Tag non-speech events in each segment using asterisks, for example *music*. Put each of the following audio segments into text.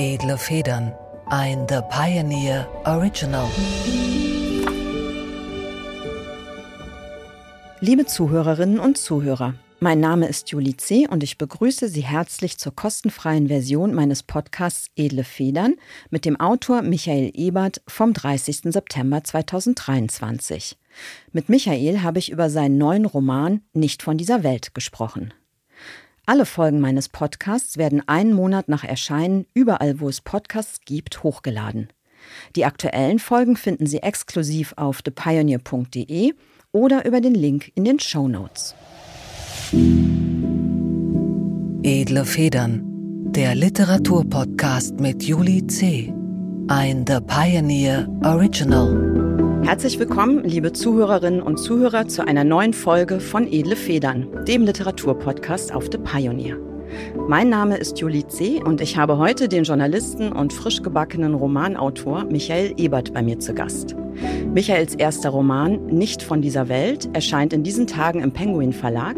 Edle Federn. Ein The Pioneer Original. Liebe Zuhörerinnen und Zuhörer, mein Name ist Julie C. und ich begrüße Sie herzlich zur kostenfreien Version meines Podcasts Edle Federn mit dem Autor Michael Ebert vom 30. September 2023. Mit Michael habe ich über seinen neuen Roman Nicht von dieser Welt gesprochen. Alle Folgen meines Podcasts werden einen Monat nach Erscheinen überall, wo es Podcasts gibt, hochgeladen. Die aktuellen Folgen finden Sie exklusiv auf thepioneer.de oder über den Link in den Show Notes. Edle Federn, der Literaturpodcast mit Julie C. Ein The Pioneer Original. Herzlich willkommen, liebe Zuhörerinnen und Zuhörer, zu einer neuen Folge von Edle Federn, dem Literaturpodcast auf The Pioneer. Mein Name ist Julie C. und ich habe heute den Journalisten und frisch gebackenen Romanautor Michael Ebert bei mir zu Gast. Michaels erster Roman Nicht von dieser Welt erscheint in diesen Tagen im Penguin Verlag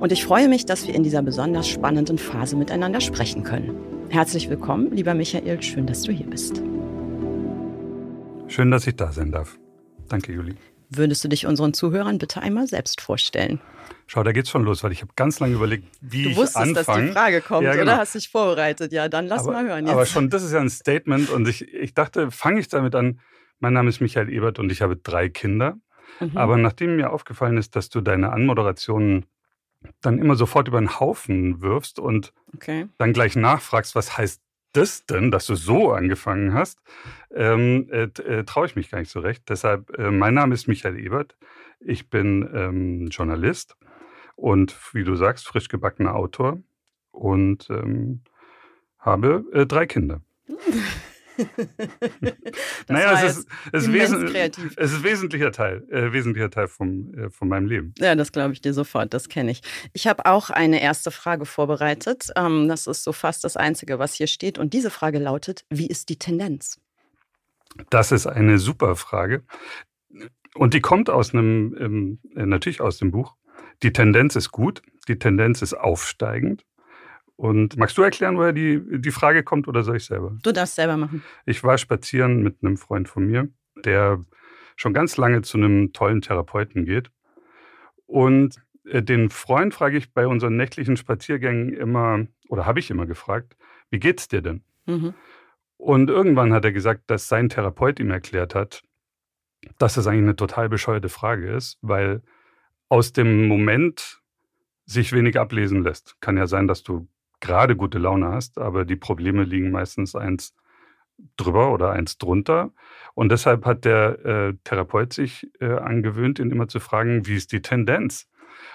und ich freue mich, dass wir in dieser besonders spannenden Phase miteinander sprechen können. Herzlich willkommen, lieber Michael, schön, dass du hier bist. Schön, dass ich da sein darf. Danke, Julie. Würdest du dich unseren Zuhörern bitte einmal selbst vorstellen? Schau, da geht's schon los, weil ich habe ganz lange überlegt, wie du ich wusstest, anfange. dass die Frage kommt, ja, genau. oder? Hast dich vorbereitet? Ja, dann lass aber, mal hören. Jetzt. Aber schon, das ist ja ein Statement und ich, ich dachte, fange ich damit an. Mein Name ist Michael Ebert und ich habe drei Kinder. Mhm. Aber nachdem mir aufgefallen ist, dass du deine Anmoderationen dann immer sofort über den Haufen wirfst und okay. dann gleich nachfragst, was heißt das denn, dass du so angefangen hast, ähm, äh, äh, traue ich mich gar nicht so recht. Deshalb, äh, mein Name ist Michael Ebert. Ich bin ähm, Journalist und, wie du sagst, frisch gebackener Autor und ähm, habe äh, drei Kinder. *laughs* *laughs* naja, es ist, es, wesen, kreativ. es ist wesentlicher Teil, äh, wesentlicher Teil vom, äh, von meinem Leben. Ja, das glaube ich dir sofort, das kenne ich. Ich habe auch eine erste Frage vorbereitet. Ähm, das ist so fast das Einzige, was hier steht. Und diese Frage lautet, wie ist die Tendenz? Das ist eine super Frage. Und die kommt aus einem, ähm, natürlich aus dem Buch. Die Tendenz ist gut, die Tendenz ist aufsteigend. Und magst du erklären, woher die, die Frage kommt oder soll ich selber? Du darfst selber machen. Ich war spazieren mit einem Freund von mir, der schon ganz lange zu einem tollen Therapeuten geht. Und äh, den Freund frage ich bei unseren nächtlichen Spaziergängen immer, oder habe ich immer gefragt, wie geht's dir denn? Mhm. Und irgendwann hat er gesagt, dass sein Therapeut ihm erklärt hat, dass das eigentlich eine total bescheuerte Frage ist, weil aus dem Moment sich wenig ablesen lässt. Kann ja sein, dass du gerade gute Laune hast, aber die Probleme liegen meistens eins drüber oder eins drunter. Und deshalb hat der äh, Therapeut sich äh, angewöhnt, ihn immer zu fragen, wie ist die Tendenz?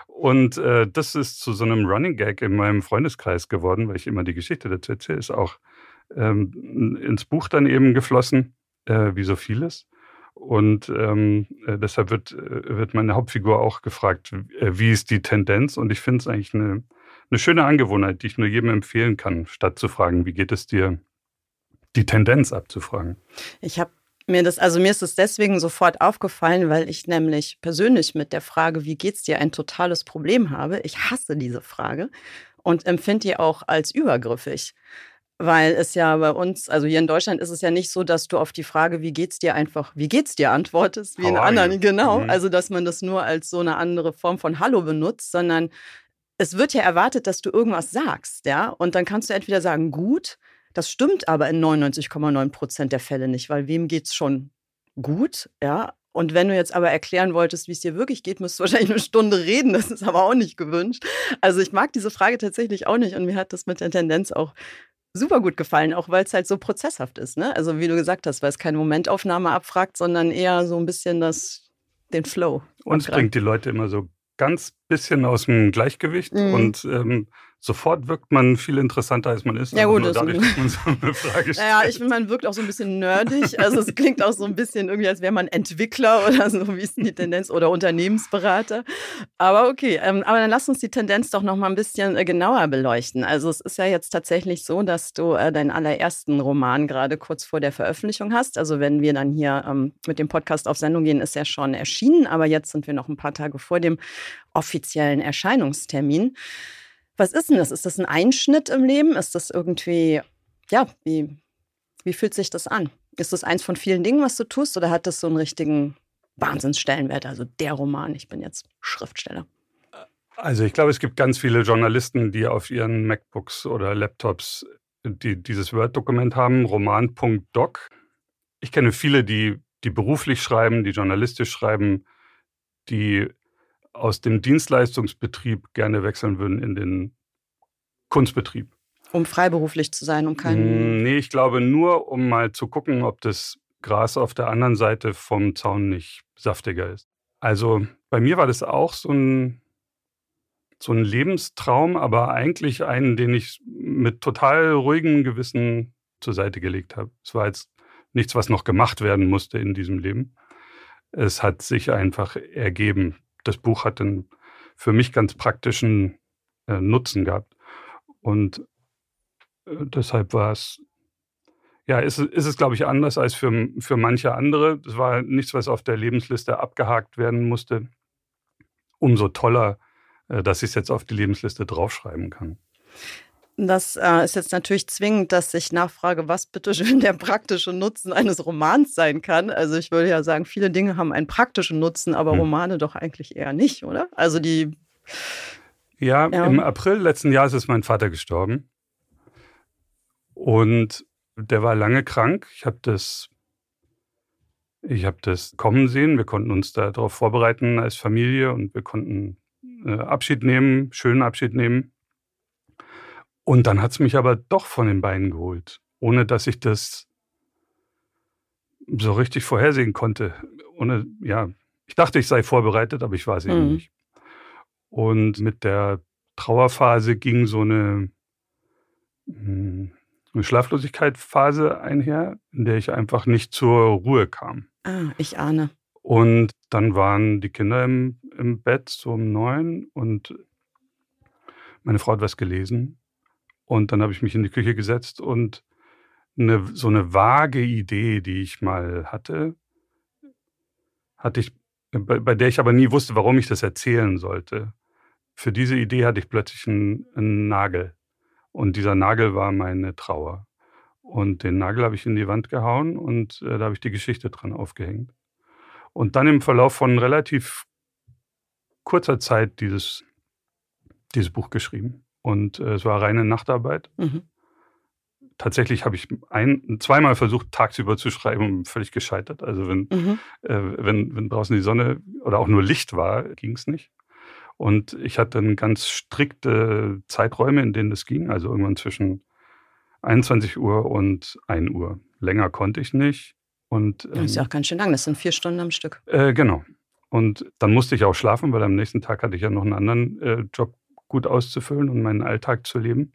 Und äh, das ist zu so einem Running Gag in meinem Freundeskreis geworden, weil ich immer die Geschichte dazu erzähle, ist auch ähm, ins Buch dann eben geflossen, äh, wie so vieles. Und ähm, äh, deshalb wird, äh, wird meine Hauptfigur auch gefragt, wie ist die Tendenz? Und ich finde es eigentlich eine, eine schöne Angewohnheit, die ich nur jedem empfehlen kann, statt zu fragen, wie geht es dir, die Tendenz abzufragen. Ich habe mir das, also mir ist es deswegen sofort aufgefallen, weil ich nämlich persönlich mit der Frage, wie geht's dir, ein totales Problem habe. Ich hasse diese Frage und empfinde die auch als übergriffig. Weil es ja bei uns, also hier in Deutschland ist es ja nicht so, dass du auf die Frage, wie geht's dir, einfach, wie geht's dir antwortest, wie in anderen, genau. Mhm. Also, dass man das nur als so eine andere Form von Hallo benutzt, sondern es wird ja erwartet, dass du irgendwas sagst, ja. Und dann kannst du entweder sagen, gut, das stimmt aber in 99,9 Prozent der Fälle nicht, weil wem geht's schon gut, ja. Und wenn du jetzt aber erklären wolltest, wie es dir wirklich geht, müsstest du *laughs* wahrscheinlich eine Stunde reden. Das ist aber auch nicht gewünscht. Also ich mag diese Frage tatsächlich auch nicht und mir hat das mit der Tendenz auch super gut gefallen, auch weil es halt so prozesshaft ist. Ne? Also wie du gesagt hast, weil es keine Momentaufnahme abfragt, sondern eher so ein bisschen das, den Flow. Und es bringt die Leute immer so ganz bisschen aus dem Gleichgewicht mhm. und ähm, sofort wirkt man viel interessanter, als man ist. Ja, gut, nur dadurch, dass man so eine Frage *laughs* stellt. Naja, ich finde, man wirkt auch so ein bisschen nerdig. Also es klingt auch so ein bisschen irgendwie, als wäre man Entwickler oder so, wie ist denn die Tendenz, oder Unternehmensberater. Aber okay, ähm, aber dann lass uns die Tendenz doch noch mal ein bisschen äh, genauer beleuchten. Also es ist ja jetzt tatsächlich so, dass du äh, deinen allerersten Roman gerade kurz vor der Veröffentlichung hast. Also wenn wir dann hier ähm, mit dem Podcast auf Sendung gehen, ist er schon erschienen. Aber jetzt sind wir noch ein paar Tage vor dem offiziellen Erscheinungstermin. Was ist denn das? Ist das ein Einschnitt im Leben? Ist das irgendwie ja, wie, wie fühlt sich das an? Ist das eins von vielen Dingen, was du tust, oder hat das so einen richtigen Wahnsinnsstellenwert? Also der Roman, ich bin jetzt Schriftsteller. Also ich glaube, es gibt ganz viele Journalisten, die auf ihren MacBooks oder Laptops die dieses Word-Dokument haben, roman.doc. Ich kenne viele, die, die beruflich schreiben, die journalistisch schreiben, die aus dem Dienstleistungsbetrieb gerne wechseln würden in den Kunstbetrieb. Um freiberuflich zu sein, um keinen. Mm, nee, ich glaube nur, um mal zu gucken, ob das Gras auf der anderen Seite vom Zaun nicht saftiger ist. Also bei mir war das auch so ein, so ein Lebenstraum, aber eigentlich einen, den ich mit total ruhigem Gewissen zur Seite gelegt habe. Es war jetzt nichts, was noch gemacht werden musste in diesem Leben. Es hat sich einfach ergeben. Das Buch hat einen für mich ganz praktischen äh, Nutzen gehabt. Und äh, deshalb war es, ja, ist, ist es, glaube ich, anders als für, für manche andere. Es war nichts, was auf der Lebensliste abgehakt werden musste. Umso toller, äh, dass ich es jetzt auf die Lebensliste draufschreiben kann. Das äh, ist jetzt natürlich zwingend, dass ich nachfrage, was bitte schön der praktische Nutzen eines Romans sein kann. Also ich würde ja sagen, viele Dinge haben einen praktischen Nutzen, aber hm. Romane doch eigentlich eher nicht, oder? Also die. Ja, ja, im April letzten Jahres ist mein Vater gestorben. Und der war lange krank. Ich habe das, ich habe das kommen sehen. Wir konnten uns darauf vorbereiten als Familie und wir konnten äh, Abschied nehmen, schönen Abschied nehmen. Und dann hat es mich aber doch von den Beinen geholt, ohne dass ich das so richtig vorhersehen konnte. Ohne, ja, ich dachte, ich sei vorbereitet, aber ich war es mhm. eben nicht. Und mit der Trauerphase ging so eine, hm, eine Schlaflosigkeitsphase einher, in der ich einfach nicht zur Ruhe kam. Ah, ich ahne. Und dann waren die Kinder im, im Bett so um neun und meine Frau hat was gelesen und dann habe ich mich in die Küche gesetzt und eine, so eine vage Idee, die ich mal hatte, hatte ich, bei, bei, der ich aber nie wusste, warum ich das erzählen sollte. Für diese Idee hatte ich plötzlich einen, einen Nagel. Und dieser Nagel war meine Trauer. Und den Nagel habe ich in die Wand gehauen und äh, da habe ich die Geschichte dran aufgehängt. Und dann im Verlauf von relativ kurzer Zeit dieses, dieses Buch geschrieben. Und äh, es war reine Nachtarbeit. Mhm. Tatsächlich habe ich ein, zweimal versucht, tagsüber zu schreiben und völlig gescheitert. Also wenn, mhm. äh, wenn, wenn draußen die Sonne oder auch nur Licht war, ging es nicht. Und ich hatte dann ganz strikte Zeiträume, in denen es ging. Also irgendwann zwischen 21 Uhr und 1 Uhr. Länger konnte ich nicht. Und, ähm, das ist ja auch ganz schön lang, das sind vier Stunden am Stück. Äh, genau. Und dann musste ich auch schlafen, weil am nächsten Tag hatte ich ja noch einen anderen äh, Job gut auszufüllen und meinen Alltag zu leben.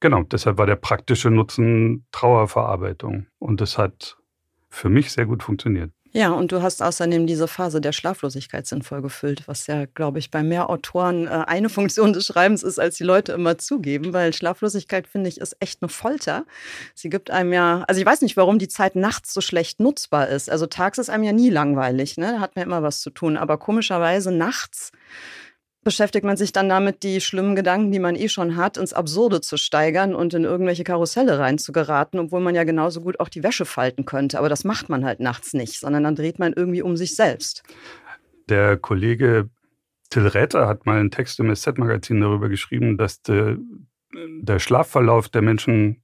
Genau, deshalb war der praktische Nutzen Trauerverarbeitung. Und das hat für mich sehr gut funktioniert. Ja, und du hast außerdem diese Phase der Schlaflosigkeit sinnvoll gefüllt, was ja, glaube ich, bei mehr Autoren äh, eine *laughs* Funktion des Schreibens ist, als die Leute immer zugeben, weil Schlaflosigkeit, finde ich, ist echt eine Folter. Sie gibt einem ja, also ich weiß nicht, warum die Zeit nachts so schlecht nutzbar ist. Also tags ist einem ja nie langweilig, ne? da hat man immer was zu tun, aber komischerweise nachts beschäftigt man sich dann damit, die schlimmen Gedanken, die man eh schon hat, ins Absurde zu steigern und in irgendwelche Karusselle reinzugeraten, obwohl man ja genauso gut auch die Wäsche falten könnte. Aber das macht man halt nachts nicht, sondern dann dreht man irgendwie um sich selbst. Der Kollege Till Räther hat mal einen Text im SZ-Magazin darüber geschrieben, dass de, der Schlafverlauf der Menschen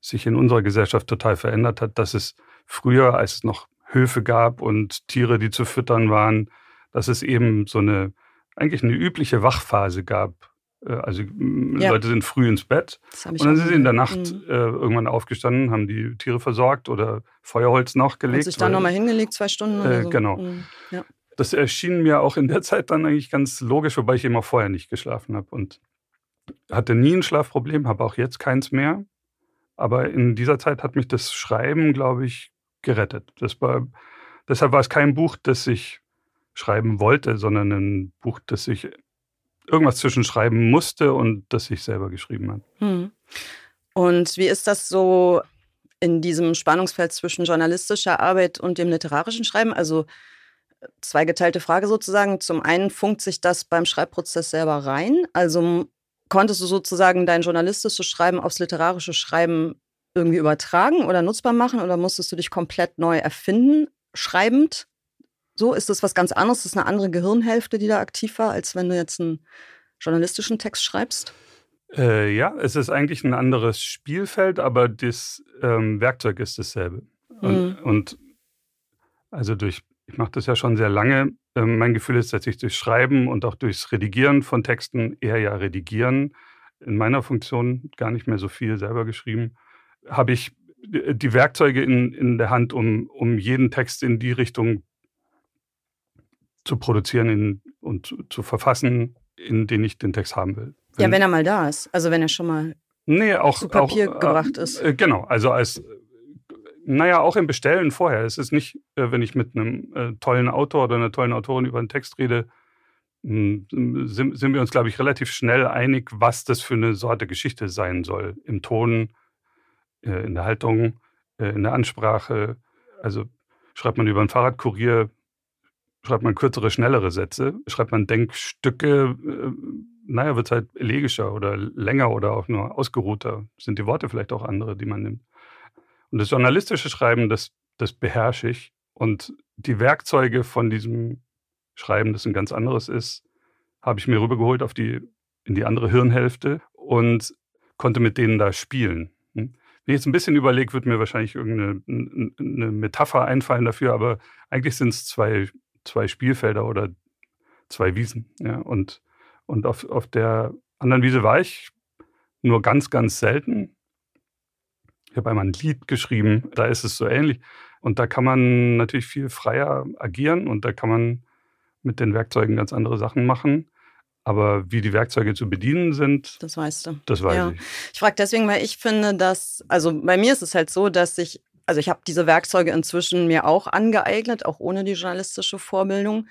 sich in unserer Gesellschaft total verändert hat, dass es früher, als es noch Höfe gab und Tiere, die zu füttern waren, dass es eben so eine eigentlich eine übliche Wachphase gab. Äh, also ja. Leute sind früh ins Bett und dann sind sie in der Nacht mhm. äh, irgendwann aufgestanden, haben die Tiere versorgt oder Feuerholz nachgelegt. Und sich dann nochmal hingelegt, zwei Stunden oder äh, so. Genau. Mhm. Ja. Das erschien mir auch in der *laughs* Zeit dann eigentlich ganz logisch, wobei ich auch vorher nicht geschlafen habe und hatte nie ein Schlafproblem, habe auch jetzt keins mehr. Aber in dieser Zeit hat mich das Schreiben, glaube ich, gerettet. War, deshalb war es kein Buch, das ich schreiben wollte, sondern ein Buch, das ich irgendwas zwischen schreiben musste und das ich selber geschrieben habe. Hm. Und wie ist das so in diesem Spannungsfeld zwischen journalistischer Arbeit und dem literarischen Schreiben? Also zweigeteilte Frage sozusagen. Zum einen funkt sich das beim Schreibprozess selber rein. Also konntest du sozusagen dein journalistisches Schreiben aufs literarische Schreiben irgendwie übertragen oder nutzbar machen oder musstest du dich komplett neu erfinden, schreibend? So, ist das was ganz anderes? Ist das eine andere Gehirnhälfte, die da aktiv war, als wenn du jetzt einen journalistischen Text schreibst? Äh, ja, es ist eigentlich ein anderes Spielfeld, aber das ähm, Werkzeug ist dasselbe. Und, mhm. und also durch, ich mache das ja schon sehr lange. Ähm, mein Gefühl ist, dass ich durch Schreiben und auch durchs Redigieren von Texten, eher ja Redigieren, in meiner Funktion gar nicht mehr so viel selber geschrieben, habe ich die Werkzeuge in, in der Hand, um, um jeden Text in die Richtung zu produzieren in, und zu, zu, verfassen, in den ich den Text haben will. Wenn, ja, wenn er mal da ist. Also wenn er schon mal nee, auch, zu Papier auch, äh, gebracht ist. Äh, genau, also als, naja, auch im Bestellen vorher. Es ist nicht, äh, wenn ich mit einem äh, tollen Autor oder einer tollen Autorin über einen Text rede, hm, sind, sind wir uns, glaube ich, relativ schnell einig, was das für eine Sorte Geschichte sein soll. Im Ton, in der Haltung, in der Ansprache. Also schreibt man über einen Fahrradkurier, schreibt man kürzere, schnellere Sätze, schreibt man Denkstücke, äh, naja, wird es halt elegischer oder länger oder auch nur ausgeruhter. Sind die Worte vielleicht auch andere, die man nimmt. Und das journalistische Schreiben, das, das beherrsche ich. Und die Werkzeuge von diesem Schreiben, das ein ganz anderes ist, habe ich mir rübergeholt auf die, in die andere Hirnhälfte und konnte mit denen da spielen. Hm? Wenn ich jetzt ein bisschen überlege, wird mir wahrscheinlich irgendeine eine Metapher einfallen dafür, aber eigentlich sind es zwei, zwei Spielfelder oder zwei Wiesen. Ja? Und, und auf, auf der anderen Wiese war ich nur ganz, ganz selten. Ich habe einmal ein Lied geschrieben, da ist es so ähnlich. Und da kann man natürlich viel freier agieren und da kann man mit den Werkzeugen ganz andere Sachen machen. Aber wie die Werkzeuge zu bedienen sind, das weißt du. Das weiß ja. ich. Ich frage deswegen, weil ich finde, dass, also bei mir ist es halt so, dass ich, also ich habe diese Werkzeuge inzwischen mir auch angeeignet, auch ohne die journalistische Vorbildung.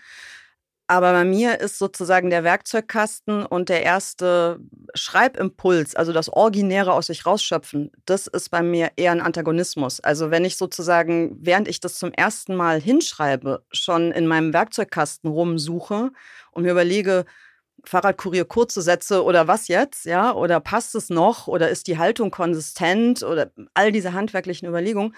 Aber bei mir ist sozusagen der Werkzeugkasten und der erste Schreibimpuls, also das Originäre aus sich rausschöpfen, das ist bei mir eher ein Antagonismus. Also wenn ich sozusagen, während ich das zum ersten Mal hinschreibe, schon in meinem Werkzeugkasten rumsuche und mir überlege, Fahrradkurier kurze Sätze oder was jetzt, ja, oder passt es noch oder ist die Haltung konsistent oder all diese handwerklichen Überlegungen,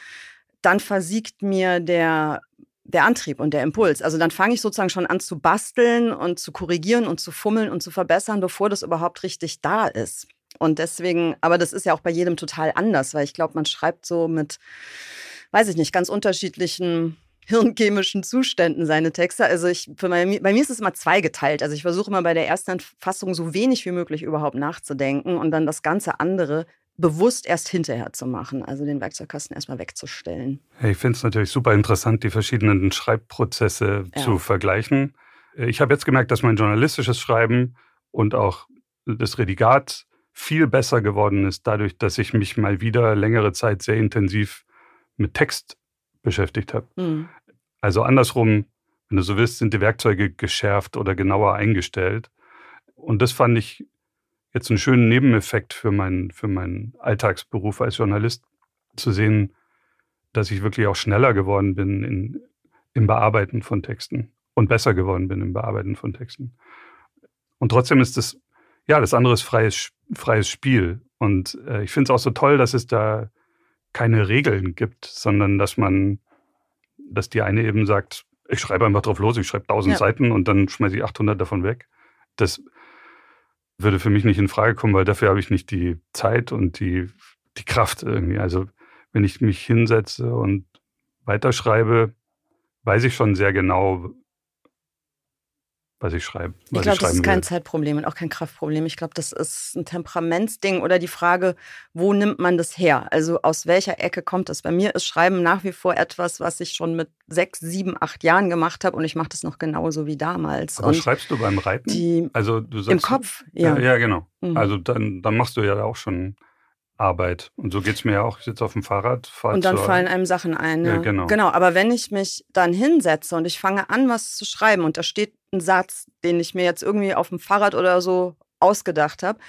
dann versiegt mir der der Antrieb und der Impuls. Also dann fange ich sozusagen schon an zu basteln und zu korrigieren und zu fummeln und zu verbessern, bevor das überhaupt richtig da ist. Und deswegen, aber das ist ja auch bei jedem total anders, weil ich glaube, man schreibt so mit, weiß ich nicht, ganz unterschiedlichen hirnchemischen Zuständen seine Texte. Also ich, mein, bei mir ist es immer zweigeteilt. Also ich versuche immer bei der ersten Fassung so wenig wie möglich überhaupt nachzudenken und dann das ganze andere bewusst erst hinterher zu machen, also den Werkzeugkasten erstmal wegzustellen. Ich finde es natürlich super interessant, die verschiedenen Schreibprozesse ja. zu vergleichen. Ich habe jetzt gemerkt, dass mein journalistisches Schreiben und auch das Redigat viel besser geworden ist, dadurch, dass ich mich mal wieder längere Zeit sehr intensiv mit Text beschäftigt habe. Mhm. Also andersrum, wenn du so willst, sind die Werkzeuge geschärft oder genauer eingestellt. Und das fand ich jetzt einen schönen Nebeneffekt für meinen, für meinen Alltagsberuf als Journalist, zu sehen, dass ich wirklich auch schneller geworden bin in, im Bearbeiten von Texten und besser geworden bin im Bearbeiten von Texten. Und trotzdem ist das, ja, das andere ist freies, freies Spiel. Und äh, ich finde es auch so toll, dass es da keine Regeln gibt, sondern dass man, dass die eine eben sagt, ich schreibe einfach drauf los, ich schreibe tausend ja. Seiten und dann schmeiße ich 800 davon weg. Das würde für mich nicht in Frage kommen, weil dafür habe ich nicht die Zeit und die, die Kraft irgendwie. Also wenn ich mich hinsetze und weiterschreibe, weiß ich schon sehr genau, was ich schreibe. Was ich glaube, das ist kein will. Zeitproblem und auch kein Kraftproblem. Ich glaube, das ist ein Temperamentsding oder die Frage, wo nimmt man das her? Also aus welcher Ecke kommt das? Bei mir ist Schreiben nach wie vor etwas, was ich schon mit sechs, sieben, acht Jahren gemacht habe und ich mache das noch genauso wie damals. Aber und schreibst du beim Reiten? Die, also du sagst, Im Kopf, ja. Ja, ja genau. Mhm. Also dann, dann machst du ja auch schon Arbeit. Und so geht es mir ja auch. Ich sitze auf dem Fahrrad. Und dann fallen einem Sachen ein. Ja. ja. genau. Genau, aber wenn ich mich dann hinsetze und ich fange an, was zu schreiben und da steht ein Satz, den ich mir jetzt irgendwie auf dem Fahrrad oder so ausgedacht habe,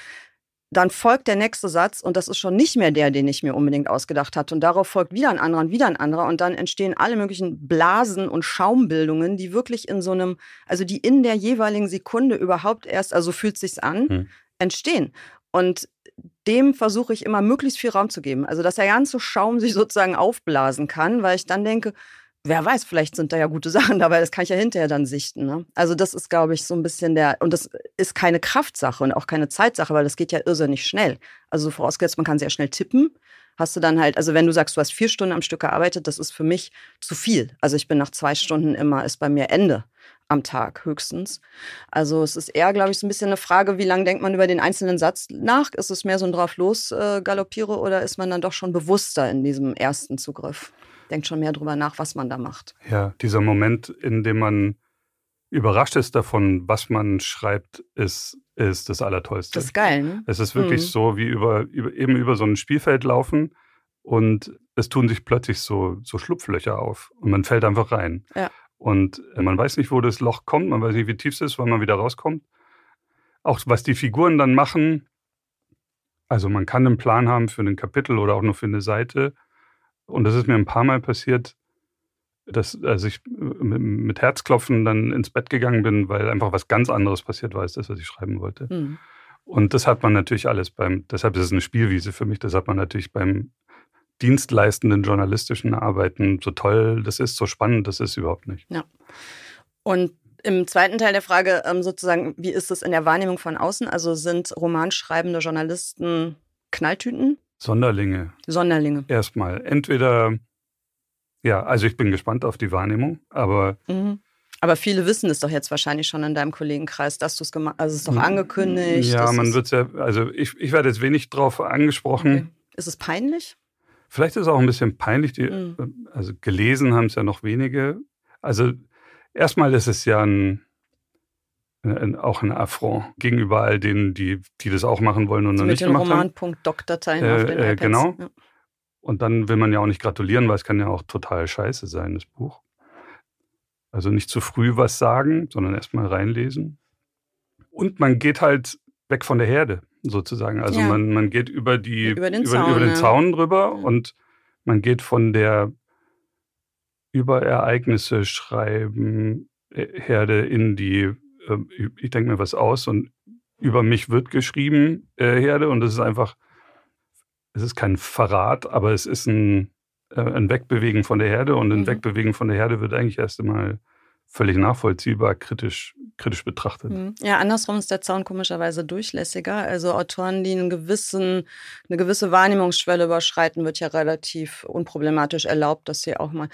dann folgt der nächste Satz und das ist schon nicht mehr der, den ich mir unbedingt ausgedacht hatte. Und darauf folgt wieder ein anderer und wieder ein anderer. Und dann entstehen alle möglichen Blasen und Schaumbildungen, die wirklich in so einem, also die in der jeweiligen Sekunde überhaupt erst, also fühlt sich's an, hm entstehen. Und dem versuche ich immer möglichst viel Raum zu geben. Also, dass der ganze Schaum sich *laughs* sozusagen aufblasen kann, weil ich dann denke, wer weiß, vielleicht sind da ja gute *laughs* Sachen dabei, das kann ich ja hinterher dann sichten. Ne? Also das ist, glaube ich, so ein bisschen der, und das ist keine Kraftsache und auch keine Zeitsache, weil das geht ja irrsinnig schnell. Also vorausgesetzt, man kann sehr schnell tippen, hast du dann halt, also wenn du sagst, du hast vier Stunden am Stück gearbeitet, das ist für mich zu viel. Also ich bin nach zwei Stunden immer, ist bei mir Ende am Tag höchstens. Also es ist eher, glaube ich, so ein bisschen eine Frage, wie lange denkt man über den einzelnen Satz nach? Ist es mehr so ein drauf los äh, galoppiere oder ist man dann doch schon bewusster in diesem ersten Zugriff? denkt schon mehr drüber nach, was man da macht. Ja, dieser Moment, in dem man überrascht ist davon, was man schreibt, ist, ist das Allertollste. Das ist geil, ne? Es ist wirklich mhm. so, wie über, über, eben über so ein Spielfeld laufen und es tun sich plötzlich so, so Schlupflöcher auf und man fällt einfach rein. Ja. Und äh, man weiß nicht, wo das Loch kommt, man weiß nicht, wie tief es ist, wann man wieder rauskommt. Auch was die Figuren dann machen, also man kann einen Plan haben für ein Kapitel oder auch nur für eine Seite und das ist mir ein paar Mal passiert, dass als ich mit Herzklopfen dann ins Bett gegangen bin, weil einfach was ganz anderes passiert war als das, was ich schreiben wollte. Mhm. Und das hat man natürlich alles beim, deshalb ist es eine Spielwiese für mich, das hat man natürlich beim dienstleistenden journalistischen Arbeiten, so toll das ist, so spannend das ist überhaupt nicht. Ja. Und im zweiten Teil der Frage ähm, sozusagen, wie ist es in der Wahrnehmung von außen? Also sind romanschreibende Journalisten Knalltüten? Sonderlinge. Sonderlinge. Erstmal. Entweder, ja, also ich bin gespannt auf die Wahrnehmung, aber. Mhm. Aber viele wissen es doch jetzt wahrscheinlich schon in deinem Kollegenkreis, dass du es gemacht hast. Also es ist doch angekündigt. Ja, man wird es ja, also ich, ich werde jetzt wenig drauf angesprochen. Okay. Ist es peinlich? Vielleicht ist es auch ein bisschen peinlich. Die, mhm. Also gelesen haben es ja noch wenige. Also erstmal ist es ja ein, auch ein Affront gegenüber all denen, die, die das auch machen wollen und also noch nicht gemacht haben. Mit Doktordateien äh, auf den äh, Genau. Ja. Und dann will man ja auch nicht gratulieren, weil es kann ja auch total scheiße sein, das Buch. Also nicht zu früh was sagen, sondern erstmal reinlesen. Und man geht halt weg von der Herde, sozusagen. Also ja. man, man geht über, die, über den, über, Zaun, über den ja. Zaun drüber und man geht von der über Ereignisse schreiben äh, Herde in die ähm, ich denke mir was aus und über mich wird geschrieben, äh, Herde, und es ist einfach, es ist kein Verrat, aber es ist ein, äh, ein Wegbewegen von der Herde und ein mhm. Wegbewegen von der Herde wird eigentlich erst einmal völlig nachvollziehbar kritisch, kritisch betrachtet. Mhm. Ja, andersrum ist der Zaun komischerweise durchlässiger. Also Autoren, die einen gewissen, eine gewisse Wahrnehmungsschwelle überschreiten, wird ja relativ unproblematisch erlaubt, dass sie auch mal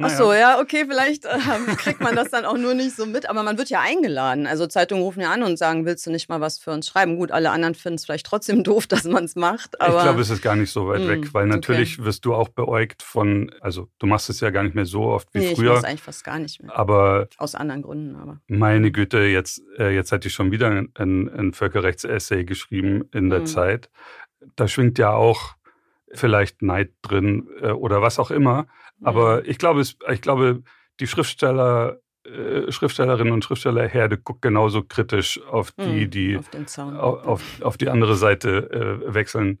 Ach so, ja, okay, vielleicht äh, kriegt man das dann auch nur nicht so mit, aber man wird ja eingeladen. Also Zeitungen rufen ja an und sagen, willst du nicht mal was für uns schreiben? Gut, alle anderen finden es vielleicht trotzdem *laughs* doof, dass man es macht. Aber ich glaube, es ist gar nicht so weit mh, weg, weil natürlich okay. wirst du auch beäugt von, also du machst es ja gar nicht mehr so oft wie nee, früher. Ich mache eigentlich fast gar nicht mehr. Aber aus anderen Gründen, aber. Meine Güte, jetzt, äh, jetzt hatte ich schon wieder ein, ein Völkerrechtsessay geschrieben in der mhm. Zeit. Da schwingt ja auch vielleicht Neid drin äh, oder was auch immer. Aber ich glaube, es, ich glaube, die Schriftsteller, äh, Schriftstellerinnen und Schriftstellerherde guckt genauso kritisch auf die, mhm, die auf, auf, auf, die andere Seite äh, wechseln.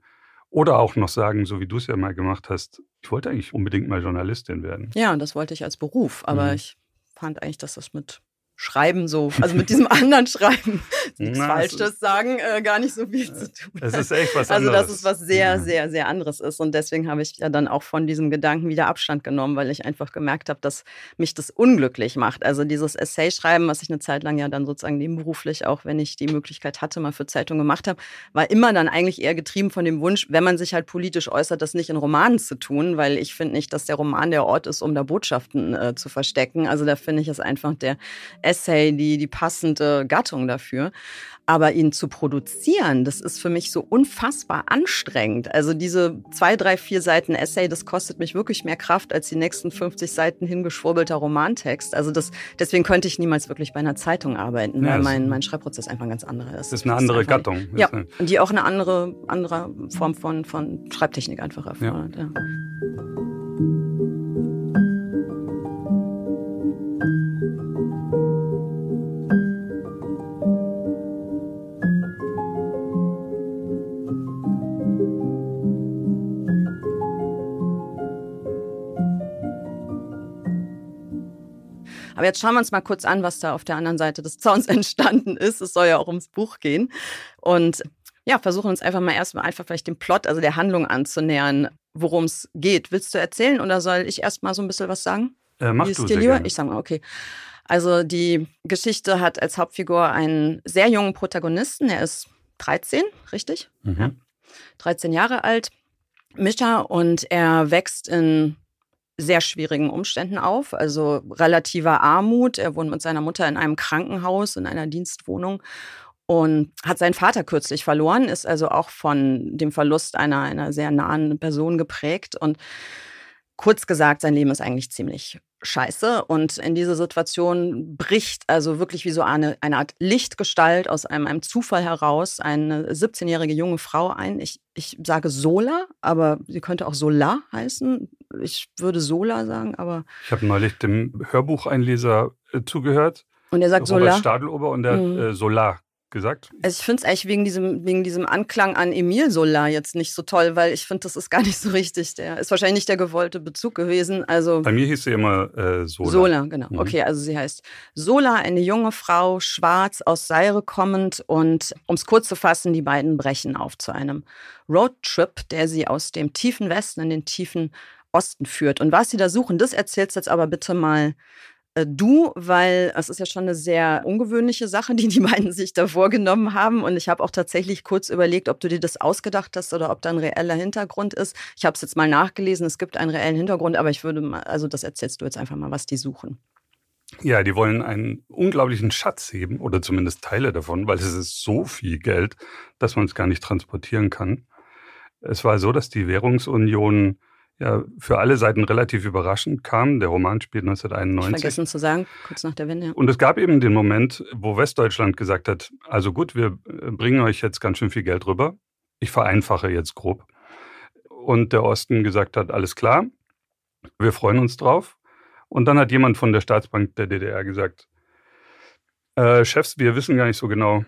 Oder auch noch sagen, so wie du es ja mal gemacht hast, ich wollte eigentlich unbedingt mal Journalistin werden. Ja, und das wollte ich als Beruf, aber mhm. ich fand eigentlich, dass das mit Schreiben so, also mit diesem *laughs* anderen Schreiben, *laughs* nichts Na, Falsches sagen, äh, gar nicht so viel zu tun. Es ist echt was anderes. Also, dass es was sehr, sehr, sehr anderes ist. Und deswegen habe ich ja dann auch von diesem Gedanken wieder Abstand genommen, weil ich einfach gemerkt habe, dass mich das unglücklich macht. Also dieses Essay-Schreiben, was ich eine Zeit lang ja dann sozusagen nebenberuflich, auch wenn ich die Möglichkeit hatte, mal für Zeitungen gemacht habe, war immer dann eigentlich eher getrieben von dem Wunsch, wenn man sich halt politisch äußert, das nicht in Romanen zu tun, weil ich finde nicht, dass der Roman der Ort ist, um da Botschaften äh, zu verstecken. Also da finde ich es einfach der Essay die, die passende Gattung dafür. Aber ihn zu produzieren, das ist für mich so unfassbar anstrengend. Also diese zwei, drei, vier Seiten Essay, das kostet mich wirklich mehr Kraft als die nächsten 50 Seiten hingeschwurbelter Romantext. Also das, deswegen könnte ich niemals wirklich bei einer Zeitung arbeiten, ja, weil mein, mein Schreibprozess einfach ein ganz anderer ist. Das ist eine andere ist Gattung. Ja, und die auch eine andere, andere Form von, von Schreibtechnik einfach erfordert. Ja. ja. Aber jetzt schauen wir uns mal kurz an, was da auf der anderen Seite des Zauns *laughs* entstanden ist. Es soll ja auch ums Buch gehen. Und ja, versuchen uns einfach mal erstmal einfach vielleicht den Plot, also der Handlung anzunähern, worum es geht. Willst du erzählen oder soll ich erstmal so ein bisschen was sagen? Äh, mach Wie ist du dir lieber? gerne. Ich sage mal, okay. Also die Geschichte hat als Hauptfigur einen sehr jungen Protagonisten. Er ist 13, richtig? Mhm. 13 Jahre alt, Mischa, und er wächst in sehr schwierigen Umständen auf, also relativer Armut. Er wohnt mit seiner Mutter in einem Krankenhaus, in einer Dienstwohnung und hat seinen Vater kürzlich verloren, ist also auch von dem Verlust einer, einer sehr nahen Person geprägt. Und kurz gesagt, sein Leben ist eigentlich ziemlich scheiße. Und in diese Situation bricht also wirklich wie so eine, eine Art Lichtgestalt aus einem, einem Zufall heraus eine 17-jährige junge Frau ein. Ich, ich sage Sola, aber sie könnte auch Sola heißen. Ich würde Sola sagen, aber. Ich habe neulich dem Hörbucheinleser äh, zugehört. Und er sagt Robert Sola. Stadelober und der Mhm. äh, Solar gesagt. Also ich finde es eigentlich wegen diesem, wegen diesem Anklang an Emil Solar jetzt nicht so toll, weil ich finde, das ist gar nicht so richtig. Der ist wahrscheinlich nicht der gewollte Bezug gewesen. Also Bei mir hieß sie immer äh, Solar. Sola, genau. Mhm. Okay, also sie heißt Sola, eine junge Frau, schwarz aus Seire kommend. Und um es kurz zu fassen, die beiden brechen auf zu einem Roadtrip, der sie aus dem tiefen Westen in den tiefen Osten führt. Und was sie da suchen, das erzählst jetzt aber bitte mal du, weil es ist ja schon eine sehr ungewöhnliche Sache, die die *laughs* beiden sich da vorgenommen haben. Und ich habe auch tatsächlich kurz überlegt, ob du dir das ausgedacht hast oder ob da ein reeller Hintergrund ist. Ich habe es jetzt mal nachgelesen, es gibt einen reellen Hintergrund, aber ich würde mal, also das erzählst du jetzt einfach mal, was die suchen. Ja, die wollen einen unglaublichen Schatz heben oder zumindest Teile davon, weil es ist so viel Geld, dass man es gar nicht transportieren kann. Es war so, dass die Währungsunion ja für alle Seiten relativ überraschend kam. Der Roman spielt Ich 1991. vergessen zu sagen, kurz nach der Wende. Ja. Und es gab eben den Moment, wo Westdeutschland gesagt hat, also gut, wir äh, bringen euch jetzt ganz schön viel Geld rüber. Ich vereinfache jetzt grob. Und der Osten gesagt hat, alles klar, wir freuen uns drauf. Und dann hat jemand von der Staatsbank der DDR gesagt, äh, Chefs, wir wissen gar nicht so genau,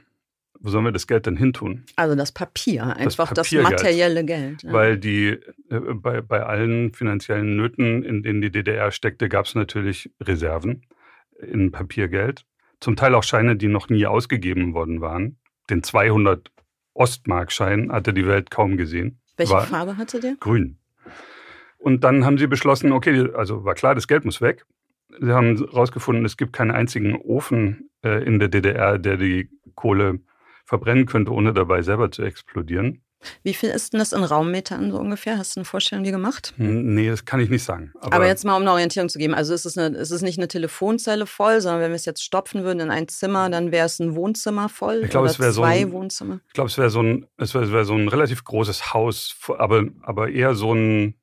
wo sollen wir das Geld denn hintun? Also das Papier, einfach das, Papiergeld. materielle Geld. Ja. Weil die, äh, bei, bei allen finanziellen Nöten, in denen die DDR steckte, gab es natürlich Reserven in Papiergeld. Zum Teil auch Scheine, die noch nie ausgegeben worden waren. Den 200 Ostmarkschein hatte die Welt kaum gesehen. Welche war Farbe hatte der? grün. Und dann haben sie beschlossen, okay, also war klar, das Geld muss weg. Sie haben herausgefunden, es gibt keinen einzigen Ofen äh, in der DDR, der die Kohle verbrennen könnte, ohne dabei selber zu explodieren. Wie viel ist denn das in Raummetern so ungefähr? Hast du eine Vorstellung dir gemacht? Nee, das kann ich nicht sagen. Aber, jetzt mal, um eine Orientierung zu geben. Also ist es, eine, ist es nicht eine Telefonzelle voll, sondern wenn wir es jetzt stopfen würden in ein Zimmer, dann wäre es ein Wohnzimmer voll Ich glaube, oder es wäre so zwei ein- Wohnzimmer. Ich glaube, es wäre so ein, es wäre wär so ein relativ großes Haus, aber, aber eher so ein,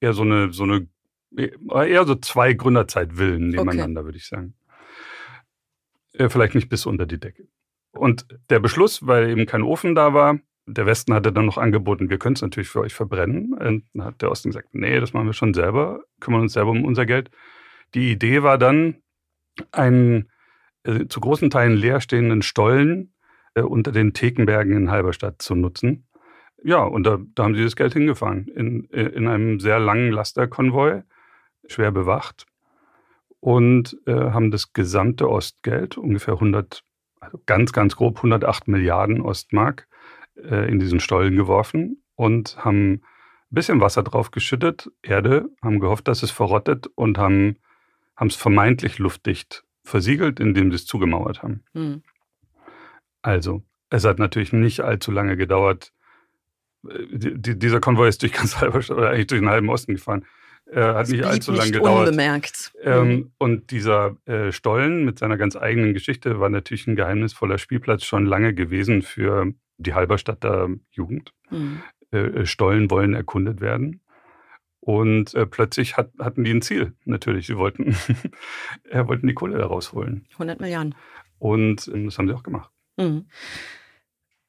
eher so eine, so eine, eher so zwei Gründerzeitvillen nebeneinander, würde ich sagen. Äh, Vielleicht nicht bis unter die Decke. Und der Beschluss, weil eben kein Ofen da war, der Westen hatte dann noch angeboten, wir können es natürlich für euch verbrennen. Und dann hat der Osten gesagt, nee, das machen wir schon selber, kümmern uns selber um unser Geld. Die Idee war dann, einen äh, zu großen Teilen leerstehenden Stollen äh, unter den Thekenbergen in Halberstadt zu nutzen. Ja, und da, da haben sie das Geld hingefahren, in, äh, in einem sehr langen Lasterkonvoi, schwer bewacht, und äh, haben das gesamte Ostgeld, ungefähr 100, also ganz, ganz grob 108 Milliarden Ostmark, äh, in diesen Stollen geworfen und haben ein bisschen Wasser drauf geschüttet, Erde, haben gehofft, dass es verrottet und haben es vermeintlich luftdicht versiegelt, indem sie es zugemauert haben. Hm. Also, es hat natürlich nicht allzu lange gedauert. Äh, die- die- Dieser Konvoi ist durch ganz Halberstadt oder eigentlich durch den halben Osten gefahren. Äh, hat Es nicht allzu lange gedauert. unbemerkt. Ähm, Hm. Und dieser äh, Stollen mit seiner ganz eigenen Geschichte war natürlich ein geheimnisvoller Spielplatz schon lange gewesen für die Halberstadter Jugend. Hm. Äh, Stollen wollen erkundet werden. Und äh, plötzlich hat, hatten die ein Ziel, natürlich. Sie wollten, *laughs* äh, wollten die Kohle da rausholen. 100 Milliarden. Und äh, das haben sie auch gemacht. Mhm.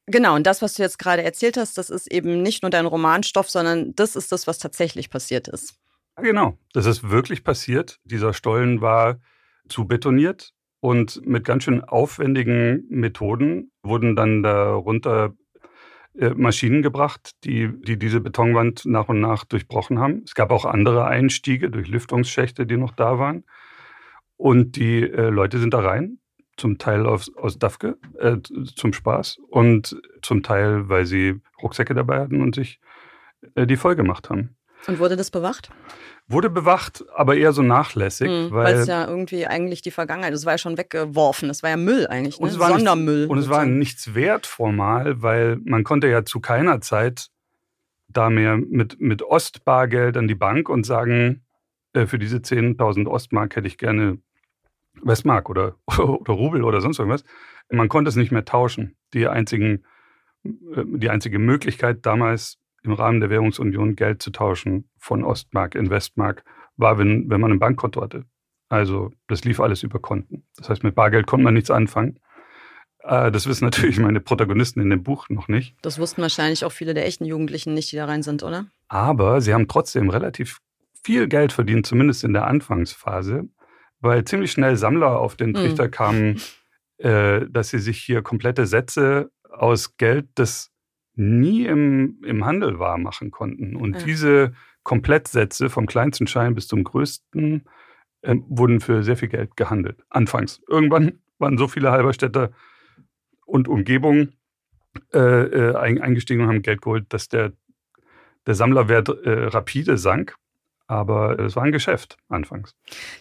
Genau, und das, was du jetzt gerade erzählt hast, das ist eben nicht nur dein Romanstoff, sondern das ist das, was tatsächlich passiert ist. Genau, das ist wirklich passiert. Dieser Stollen war zu betoniert und mit ganz schön aufwendigen Methoden wurden dann darunter äh, Maschinen gebracht, die, die diese Betonwand nach und nach durchbrochen haben. Es gab auch andere Einstiege durch Lüftungsschächte, die noch da waren. Und die äh, Leute sind da rein, zum Teil aus, aus Dafke, äh, zum Spaß und zum Teil, weil sie Rucksäcke dabei hatten und sich äh, die voll gemacht haben. Und wurde das bewacht? Wurde bewacht, aber eher so nachlässig. Mhm, weil es ja irgendwie eigentlich die Vergangenheit, das war ja schon weggeworfen, das war ja Müll eigentlich, ne? Und es war Sondermüll. Nichts, und es war nichts wert formal, weil man konnte ja zu keiner Zeit da mehr mit, mit Ostbargeld an die Bank und sagen, äh, für diese 10.000 Ostmark hätte ich gerne Westmark oder, *laughs* oder Rubel oder sonst irgendwas. Man konnte es nicht mehr tauschen. Die, einzigen, äh, die einzige Möglichkeit damals im Rahmen der Währungsunion Geld zu tauschen von Ostmark in Westmark war, wenn, wenn man ein Bankkonto hatte. Also das lief alles über Konten. Das heißt, mit Bargeld konnte man nichts anfangen. Äh, das wissen natürlich *laughs* meine Protagonisten in dem Buch noch nicht. Das wussten wahrscheinlich auch viele der echten Jugendlichen nicht, die da rein sind, oder? Aber sie haben trotzdem relativ viel Geld verdient, zumindest in der Anfangsphase, weil ziemlich schnell Sammler auf den hm. Trichter mhm. kamen, äh, dass sie sich hier komplette Sätze aus Geld, das nie im, im Handel war, machen konnten. Und ja. diese Komplettsätze vom kleinsten Schein bis zum größten äh, wurden für sehr viel Geld gehandelt. Anfangs. Irgendwann waren so viele Halberstädter und Umgebung äh, äh, eingestiegen und haben Geld geholt, dass der, der Sammlerwert äh, rapide sank. Aber es war ein Geschäft anfangs.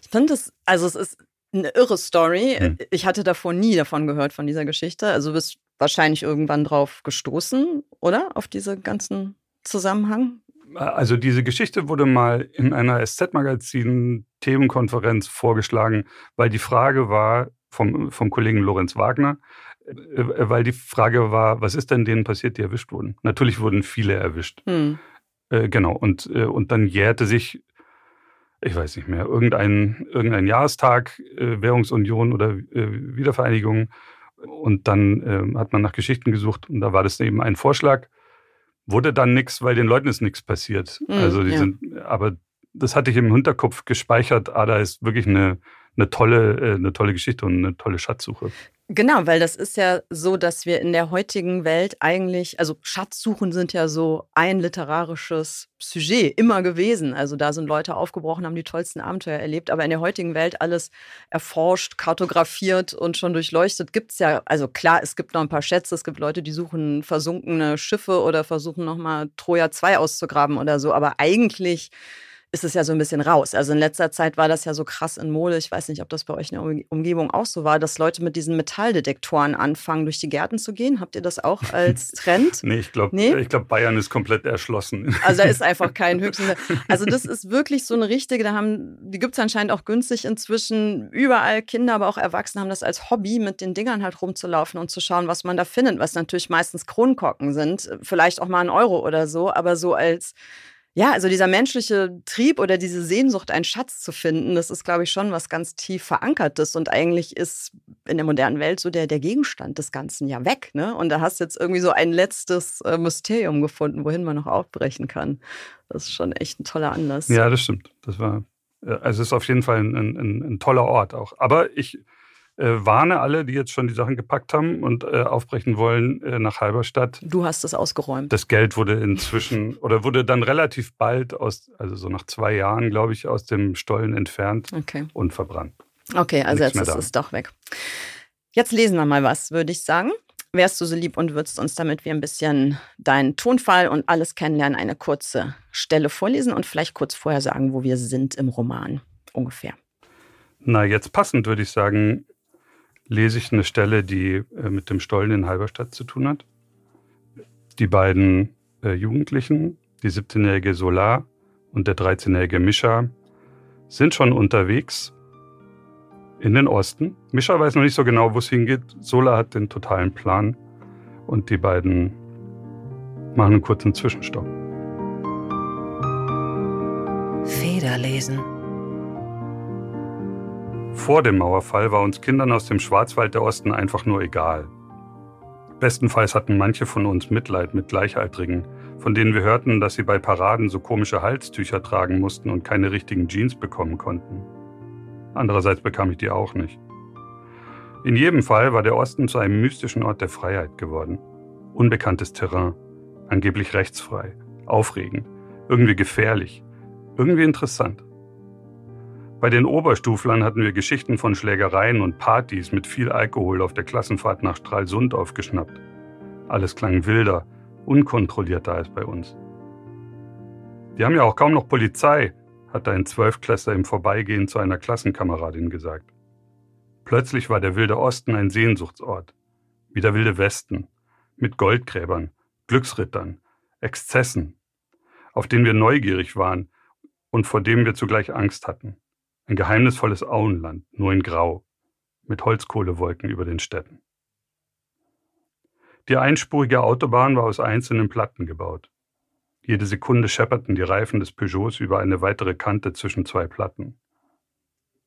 Ich finde es, also es ist eine irre Story. Hm. Ich hatte davor nie davon gehört, von dieser Geschichte. Also bist wahrscheinlich irgendwann drauf gestoßen, oder? Auf diesen ganzen Zusammenhang? Also diese Geschichte wurde mal in einer SZ-Magazin Themenkonferenz vorgeschlagen, weil die Frage war vom, vom Kollegen Lorenz Wagner, äh, weil die Frage war, was ist denn denen passiert, die erwischt wurden? Natürlich wurden viele erwischt. Hm. Äh, genau, und, äh, und dann jährte sich, ich weiß nicht mehr, irgendein, irgendein Jahrestag, äh, Währungsunion oder äh, Wiedervereinigung und dann äh, hat man nach Geschichten gesucht und da war das eben ein Vorschlag. Wurde dann nichts, weil den Leuten ist nichts passiert. Mhm, also die ja. sind, aber das hatte ich im Hinterkopf gespeichert. Ah, da ist wirklich eine, eine tolle, äh, eine tolle Geschichte und eine tolle Schatzsuche. Genau, weil das ist ja so, dass wir in der heutigen Welt eigentlich, also Schatzsuchen sind ja so ein literarisches Sujet immer gewesen. Also da sind Leute aufgebrochen, haben die tollsten Abenteuer erlebt. Aber in der heutigen Welt alles erforscht, kartografiert und schon durchleuchtet gibt es ja. Also klar, es gibt noch ein paar Schätze. Es gibt Leute, die suchen versunkene Schiffe oder versuchen nochmal Troja 2 auszugraben oder so. Aber eigentlich ist es ja so ein bisschen raus. Also in letzter Zeit war das ja so krass in Mode. Ich weiß nicht, ob das bei euch in der Umgebung auch so war, dass Leute mit diesen Metalldetektoren anfangen, durch die Gärten zu gehen. Habt ihr das auch als *laughs* Trend? nee, ich glaube, nee? glaub, Bayern ist komplett erschlossen. *laughs* Also da ist einfach kein *laughs* höchsten. Also das ist wirklich so eine richtige, da haben, die gibt es anscheinend auch günstig inzwischen. Überall Kinder, aber auch Erwachsene haben das als Hobby, mit den Dingern halt rumzulaufen und zu schauen, was man da findet, was natürlich meistens Kronkorken sind. Vielleicht auch mal ein Euro oder so, aber so als ja, also dieser menschliche Trieb oder diese Sehnsucht, einen Schatz zu finden, das ist, glaube ich, schon was ganz tief verankertes. Und eigentlich ist in der modernen Welt so der, der Gegenstand des Ganzen ja weg. Ne? Und da hast du jetzt irgendwie so ein letztes äh, Mysterium gefunden, wohin man noch aufbrechen kann. Das ist schon echt ein toller Anlass. Ja, das stimmt. Das war, äh, also es ist auf jeden Fall ein, ein, ein toller Ort auch. Aber ich warne alle, die jetzt schon die Sachen gepackt haben und äh, aufbrechen wollen äh, nach Halberstadt. Du hast es ausgeräumt. Das Geld wurde inzwischen *laughs* oder wurde dann relativ bald aus, also so nach zwei Jahren, glaube ich, aus dem Stollen entfernt okay. und verbrannt. Okay, also Nichts jetzt ist es doch weg. Jetzt lesen wir mal was, würde ich sagen. Wärst du so lieb und würdest uns, damit wir ein bisschen deinen Tonfall und alles kennenlernen, eine kurze Stelle vorlesen und vielleicht kurz vorher sagen, wo wir sind im Roman ungefähr. Na, jetzt passend würde ich sagen, lese ich eine Stelle, die äh, mit dem Stollen in Halberstadt zu tun hat. Die beiden äh, Jugendlichen, die 17-jährige Solar und der 13-jährige Mischa, sind schon unterwegs in den Osten. Mischa weiß noch nicht so genau, wo es hingeht. Sola hat den totalen Plan und die beiden machen einen kurzen Zwischenstopp. Federlesen. Vor dem Mauerfall war uns Kindern aus dem Schwarzwald der Osten einfach nur egal. Bestenfalls hatten manche von uns Mitleid mit Gleichaltrigen, von denen wir hörten, dass sie bei Paraden so komische Halstücher tragen mussten und keine richtigen Jeans bekommen konnten. Andererseits bekam ich die auch nicht. In jedem Fall war der Osten zu einem mystischen Ort der Freiheit geworden. Unbekanntes Terrain, angeblich rechtsfrei, aufregend, irgendwie gefährlich, irgendwie interessant. Bei den Oberstuflern hatten wir Geschichten von Schlägereien und Partys mit viel Alkohol auf der Klassenfahrt nach Stralsund aufgeschnappt. Alles klang wilder, unkontrollierter als bei uns. Die haben ja auch kaum noch Polizei, hatte ein Zwölfklässler im Vorbeigehen zu einer Klassenkameradin gesagt. Plötzlich war der wilde Osten ein Sehnsuchtsort, wie der wilde Westen, mit Goldgräbern, Glücksrittern, Exzessen, auf den wir neugierig waren und vor dem wir zugleich Angst hatten. Ein geheimnisvolles Auenland, nur in Grau, mit Holzkohlewolken über den Städten. Die einspurige Autobahn war aus einzelnen Platten gebaut. Jede Sekunde schepperten die Reifen des Peugeots über eine weitere Kante zwischen zwei Platten.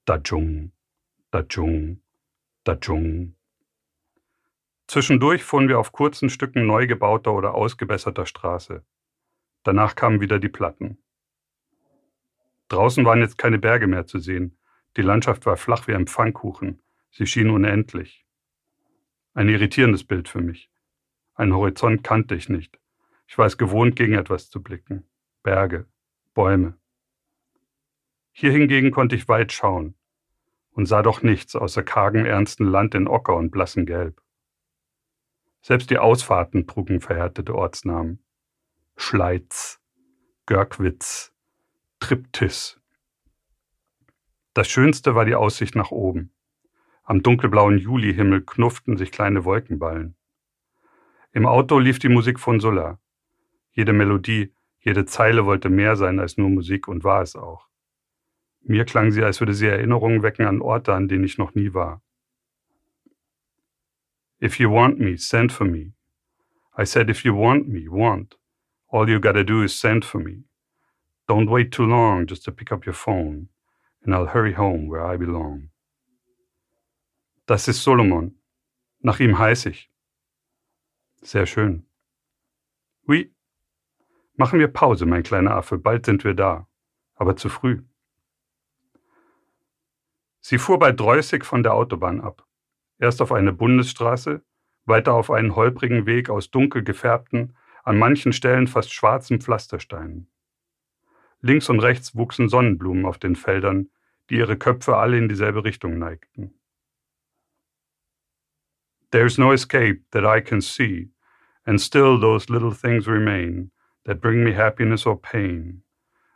Dajung, Dajung, Dajung. Zwischendurch fuhren wir auf kurzen Stücken neu gebauter oder ausgebesserter Straße. Danach kamen wieder die Platten. Draußen waren jetzt keine Berge mehr zu sehen. Die Landschaft war flach wie ein Pfannkuchen. Sie schien unendlich. Ein irritierendes Bild für mich. Einen Horizont kannte ich nicht. Ich war es gewohnt, gegen etwas zu blicken. Berge, Bäume. Hier hingegen konnte ich weit schauen und sah doch nichts außer kargem, ernsten Land in Ocker und blassem Gelb. Selbst die Ausfahrten trugen verhärtete Ortsnamen. Schleiz, Görkwitz, Triptis. Das Schönste war die Aussicht nach oben. Am dunkelblauen Julihimmel knufften sich kleine Wolkenballen. Im Auto lief die Musik von Sulla. Jede Melodie, jede Zeile wollte mehr sein als nur Musik und war es auch. Mir klang sie, als würde sie Erinnerungen wecken an Orte, an denen ich noch nie war. If you want me, send for me. I said, if you want me, want. All you gotta do is send for me. Don't wait too long just to pick up your phone, and I'll hurry home where I belong. Das ist Solomon. Nach ihm heiß ich. Sehr schön. Oui. Machen wir Pause, mein kleiner Affe, bald sind wir da. Aber zu früh. Sie fuhr bei Dreußig von der Autobahn ab. Erst auf eine Bundesstraße, weiter auf einen holprigen Weg aus dunkel gefärbten, an manchen Stellen fast schwarzen Pflastersteinen. Links und rechts wuchsen Sonnenblumen auf den Feldern, die ihre Köpfe alle in dieselbe Richtung neigten. There's no escape that I can see, and still those little things remain that bring me happiness or pain.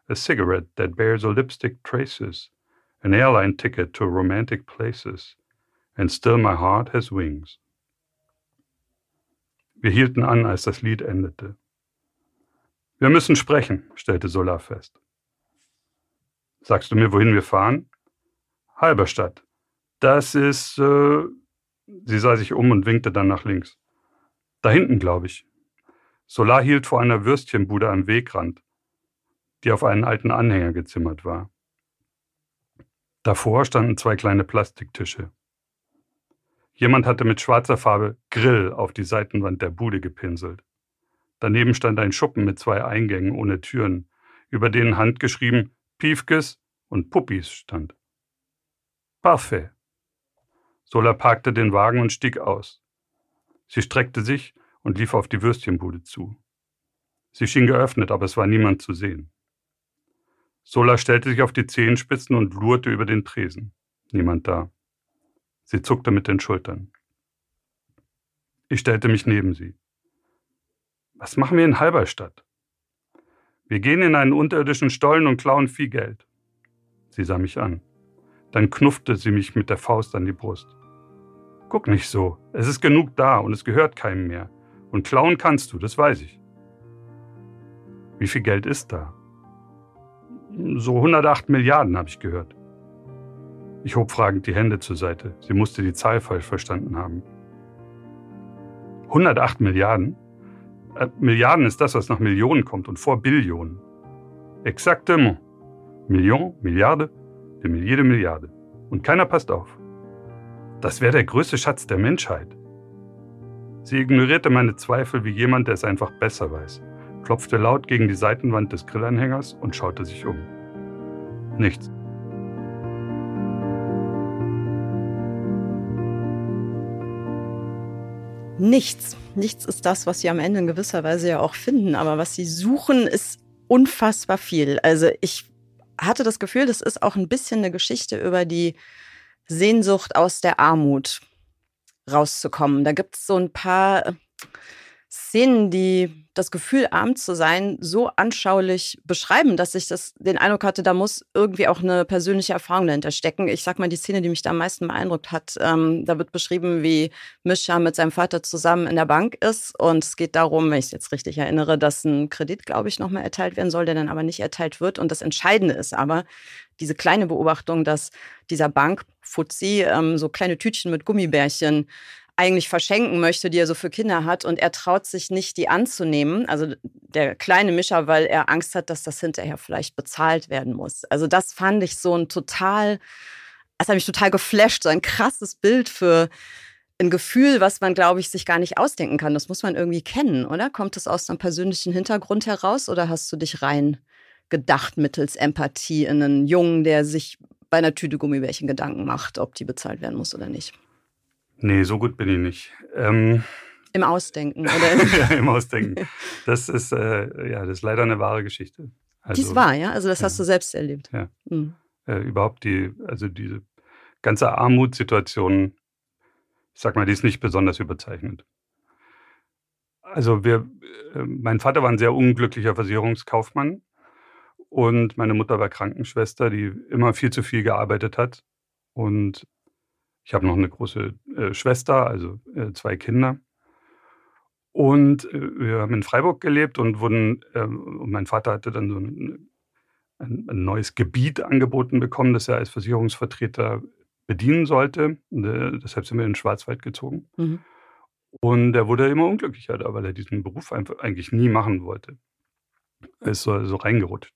A cigarette that bears a lipstick traces, an airline ticket to romantic places, and still my heart has wings. Wir hielten an, als das Lied endete. Wir müssen sprechen, stellte Solar fest. Sagst du mir, wohin wir fahren? Halberstadt. Das ist. Äh Sie sah sich um und winkte dann nach links. Da hinten, glaube ich. Solar hielt vor einer Würstchenbude am Wegrand, die auf einen alten Anhänger gezimmert war. Davor standen zwei kleine Plastiktische. Jemand hatte mit schwarzer Farbe Grill auf die Seitenwand der Bude gepinselt. Daneben stand ein Schuppen mit zwei Eingängen ohne Türen, über denen handgeschrieben Piefkes und Puppis stand. Parfait. Sola parkte den Wagen und stieg aus. Sie streckte sich und lief auf die Würstchenbude zu. Sie schien geöffnet, aber es war niemand zu sehen. Sola stellte sich auf die Zehenspitzen und lurte über den Tresen. Niemand da. Sie zuckte mit den Schultern. Ich stellte mich neben sie. Was machen wir in Halberstadt? Wir gehen in einen unterirdischen Stollen und klauen viel Geld. Sie sah mich an. Dann knuffte sie mich mit der Faust an die Brust. Guck nicht so. Es ist genug da und es gehört keinem mehr. Und klauen kannst du, das weiß ich. Wie viel Geld ist da? So 108 Milliarden, habe ich gehört. Ich hob fragend die Hände zur Seite. Sie musste die Zahl falsch verstanden haben. 108 Milliarden? Äh, Milliarden ist das, was nach Millionen kommt und vor Billionen. Exactement. Million, Milliarde, jede Milliarde. Und keiner passt auf. Das wäre der größte Schatz der Menschheit. Sie ignorierte meine Zweifel wie jemand, der es einfach besser weiß, klopfte laut gegen die Seitenwand des Grillanhängers und schaute sich um. Nichts. Nichts. Nichts ist das, was sie am Ende in gewisser Weise ja auch finden. Aber was sie suchen, ist unfassbar viel. Also ich hatte das Gefühl, das ist auch ein bisschen eine Geschichte über die Sehnsucht aus der Armut rauszukommen. Da gibt es so ein paar Szenen, die das Gefühl, arm zu sein, so anschaulich beschreiben, dass ich das, den Eindruck hatte, da muss irgendwie auch eine persönliche Erfahrung dahinter stecken. Ich sag mal, die Szene, die mich da am meisten beeindruckt hat, ähm, da wird beschrieben, wie Mischa mit seinem Vater zusammen in der Bank ist. Und es geht darum, wenn ich es jetzt richtig erinnere, dass ein Kredit, glaube ich, nochmal erteilt werden soll, der dann aber nicht erteilt wird. Und das Entscheidende ist aber, diese kleine Beobachtung, dass dieser Bank Fuzzi ähm, so kleine Tütchen mit Gummibärchen eigentlich verschenken möchte, die er so für Kinder hat. Und er traut sich nicht, die anzunehmen. Also der kleine Mischer, weil er Angst hat, dass das hinterher vielleicht bezahlt werden muss. Also das fand ich so ein total, das hat mich total geflasht, so ein krasses Bild für ein Gefühl, was man, glaube ich, sich gar nicht ausdenken kann. Das muss man irgendwie kennen, oder? Kommt das aus einem persönlichen Hintergrund heraus oder hast du dich rein gedacht mittels Empathie in einen Jungen, der sich bei einer Tüte Gummibärchen Gedanken macht, ob die bezahlt werden muss oder nicht? Nee, so gut bin ich nicht. Ähm, Im Ausdenken, *laughs* oder? ja, im Ausdenken. Das ist, äh, ja, das ist leider eine wahre Geschichte. Also, Dies war, ja? Also das ja. hast du selbst erlebt. Ja. Mhm. Äh, überhaupt die, also diese ganze Armutssituation, ich sag mal, die ist nicht besonders überzeichnet. Also wir, äh, mein Vater war ein sehr unglücklicher Versicherungskaufmann und meine Mutter war Krankenschwester, die immer viel zu viel gearbeitet hat. Und ich habe noch eine große äh, Schwester, also äh, zwei Kinder. Und äh, wir haben in Freiburg gelebt und wurden, ähm, und mein Vater hatte dann so ein, ein, ein, neues Gebiet angeboten bekommen, das er als Versicherungsvertreter bedienen sollte. Und, äh, deshalb sind wir in den Schwarzwald gezogen. Mhm. Und er wurde immer unglücklicher da, weil er diesen Beruf einfach eigentlich nie machen wollte. Er ist so, so reingerutscht.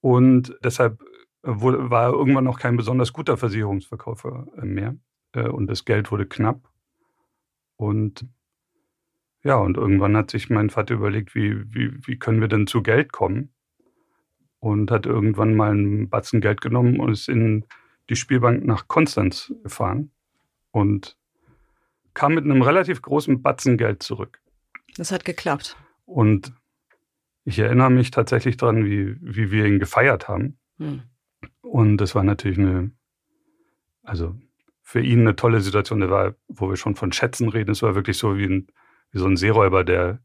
Und deshalb wurde, war irgendwann auch kein besonders guter Versicherungsverkäufer äh, mehr. Äh, und das Geld wurde knapp. Und ja, und irgendwann hat sich mein Vater überlegt, wie, wie, wie können wir denn zu Geld kommen? Und hat irgendwann mal einen Batzen Geld genommen und ist in die Spielbank nach Konstanz gefahren und kam mit einem relativ großen Batzen Geld zurück. Das hat geklappt. Und ich erinnere mich tatsächlich daran, wie, wie wir ihn gefeiert haben. Hm. Und das war natürlich eine, also für ihn eine tolle Situation. Der war, wo wir schon von Schätzen reden, es war wirklich so wie, ein, wie so ein Seeräuber, der,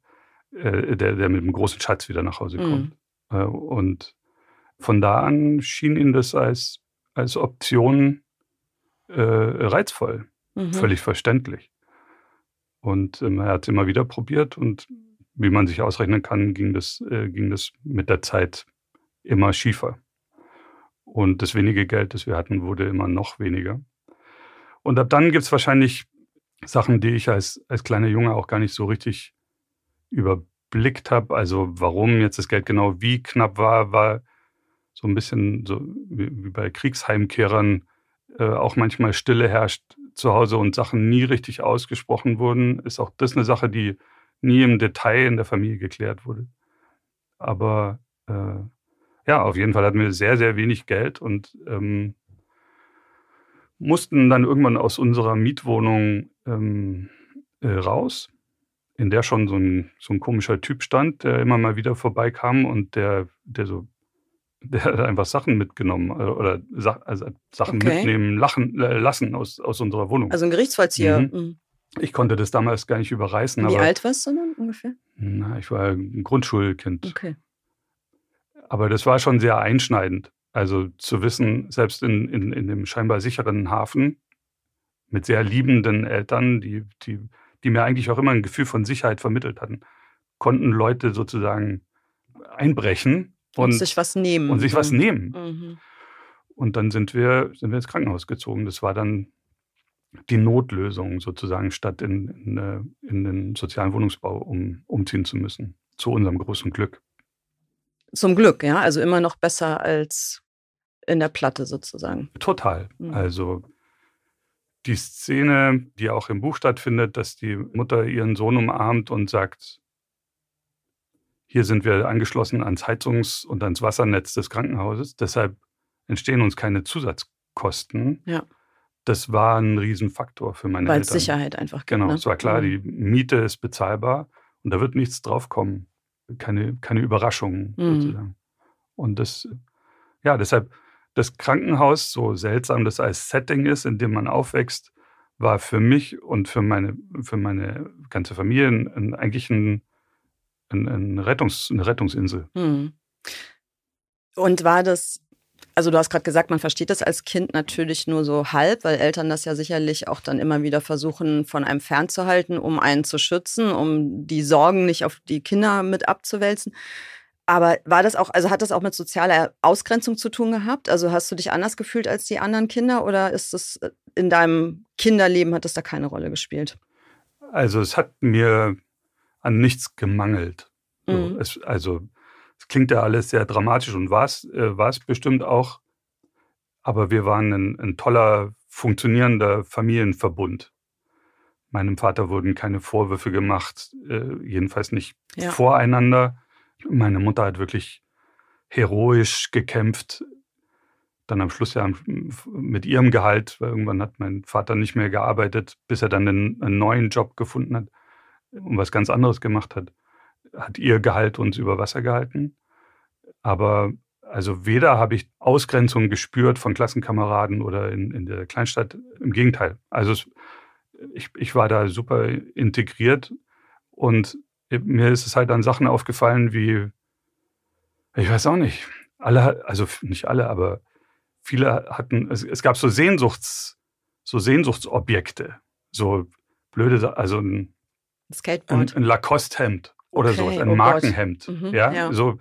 äh, der, der mit einem großen Schatz wieder nach Hause kommt. Mhm. Äh, und von da an schien ihn das als, als Option äh, reizvoll, mhm. völlig verständlich. Und ähm, er hat es immer wieder probiert und wie man sich ausrechnen kann, ging das, äh, ging das mit der Zeit immer schiefer. Und das wenige Geld, das wir hatten, wurde immer noch weniger. Und ab dann gibt es wahrscheinlich Sachen, die ich als, als kleiner Junge auch gar nicht so richtig überblickt habe. Also warum jetzt das Geld genau wie knapp war, war so ein bisschen so wie, wie bei Kriegsheimkehrern äh, auch manchmal Stille herrscht zu Hause und Sachen nie richtig ausgesprochen wurden. Ist auch das eine Sache, die nie im Detail in der Familie geklärt wurde. Aber äh, ja, auf jeden Fall hatten wir sehr, sehr wenig Geld und ähm, mussten dann irgendwann aus unserer Mietwohnung ähm, äh, raus, in der schon so ein, so ein komischer Typ stand, der immer mal wieder vorbeikam und der, der so, *laughs* der hat einfach Sachen mitgenommen äh, oder also Sachen okay. mitnehmen lachen, äh, lassen aus, aus unserer Wohnung. Also ein Gerichtsvollzieher. Mhm. Mhm. Ich konnte das damals gar nicht überreißen. Wie aber, alt warst du dann ungefähr? Na, ich war ein Grundschulkind. Okay. Aber das war schon sehr einschneidend. Also zu wissen, selbst in, in, in dem scheinbar sicheren Hafen mit sehr liebenden Eltern, die, die, die mir eigentlich auch immer ein Gefühl von Sicherheit vermittelt hatten, konnten Leute sozusagen einbrechen und, und sich was nehmen. Und sich was nehmen. Mhm. Und dann sind wir, sind wir ins Krankenhaus gezogen. Das war dann die Notlösung sozusagen, statt in, in, äh, in den sozialen Wohnungsbau um, umziehen zu müssen. Zu unserem großen Glück. Zum Glück, ja. Also immer noch besser als in der Platte sozusagen. Total. Mhm. Also die Szene, die auch im Buch stattfindet, dass die Mutter ihren Sohn umarmt und sagt, hier sind wir angeschlossen ans Heizungs- und ans Wassernetz des Krankenhauses, deshalb entstehen uns keine Zusatzkosten. Ja. Das war ein Riesenfaktor für meine Weil Eltern. Weil Sicherheit einfach gibt. Genau, ne? es war klar, mhm. die Miete ist bezahlbar und da wird nichts draufkommen keine, keine Überraschungen mhm. sozusagen. Und das, ja, deshalb das Krankenhaus, so seltsam das als Setting ist, in dem man aufwächst, war für mich und für meine, für meine ganze Familie ein, eigentlich ein, ein, ein Rettungs, eine Rettungsinsel. Hm. Und war das, also du hast gerade gesagt, man versteht das als Kind natürlich nur so halb, weil Eltern das ja sicherlich auch dann immer wieder versuchen, von einem fernzuhalten, um einen zu schützen, um die Sorgen nicht auf die Kinder mit abzuwälzen. Aber war das auch, also hat das auch mit sozialer Ausgrenzung zu tun gehabt? Also hast du dich anders gefühlt als die anderen Kinder oder ist es äh, in deinem Kinderleben hat das da keine Rolle gespielt? Also es hat mir an nichts gemangelt. Mhm. Es, also es klingt ja alles sehr dramatisch und war es äh, bestimmt auch. Aber wir waren ein, ein toller, funktionierender Familienverbund. Meinem Vater wurden keine Vorwürfe gemacht, äh, jedenfalls nicht ja. voreinander meine Mutter hat wirklich heroisch gekämpft. Dann am Schluss ja mit ihrem Gehalt, weil irgendwann hat mein Vater nicht mehr gearbeitet, bis er dann einen, einen neuen Job gefunden hat und was ganz anderes gemacht hat, hat ihr Gehalt uns über Wasser gehalten. Aber also weder habe ich Ausgrenzung gespürt von Klassenkameraden oder in, in der Kleinstadt. Im Gegenteil. Also es, ich, ich war da super integriert und mir ist es halt an Sachen aufgefallen wie, ich weiß auch nicht, alle, also nicht alle, aber viele hatten, es, es gab so Sehnsuchts, so Sehnsuchtsobjekte, so blöde, also ein, Skateboard. ein, ein Lacoste-Hemd oder okay, so, ein oh Markenhemd. Mhm, ja? ja, so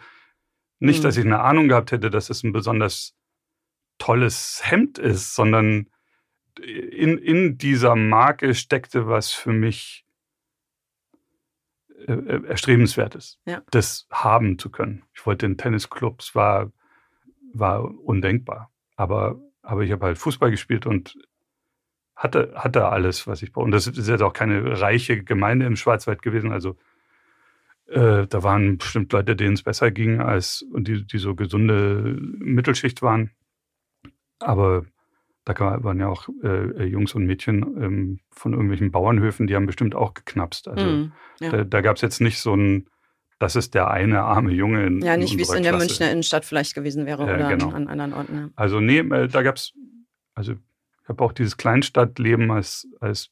nicht, mhm. dass ich eine Ahnung gehabt hätte, dass es ein besonders tolles Hemd ist, sondern in, in dieser Marke steckte was für mich äh, äh, erstrebenswertes, ja. das haben zu können. Ich wollte in Tennisclubs, war, war undenkbar. Aber, aber ich habe halt Fußball gespielt und hatte, hatte alles, was ich brauche. Und das ist jetzt auch keine reiche Gemeinde im Schwarzwald gewesen. Also äh, da waren bestimmt Leute, denen es besser ging, als und die, die so gesunde Mittelschicht waren. Aber da waren ja auch äh, Jungs und Mädchen ähm, von irgendwelchen Bauernhöfen, die haben bestimmt auch geknapst. Also mm, ja. da, da gab es jetzt nicht so ein, das ist der eine arme Junge in Ja, nicht wie es in der Klasse. Münchner Innenstadt vielleicht gewesen wäre äh, oder genau. an, an, anderen Orten. Ja. Also nee, äh, da gab es, also ich habe auch dieses Kleinstadtleben als, als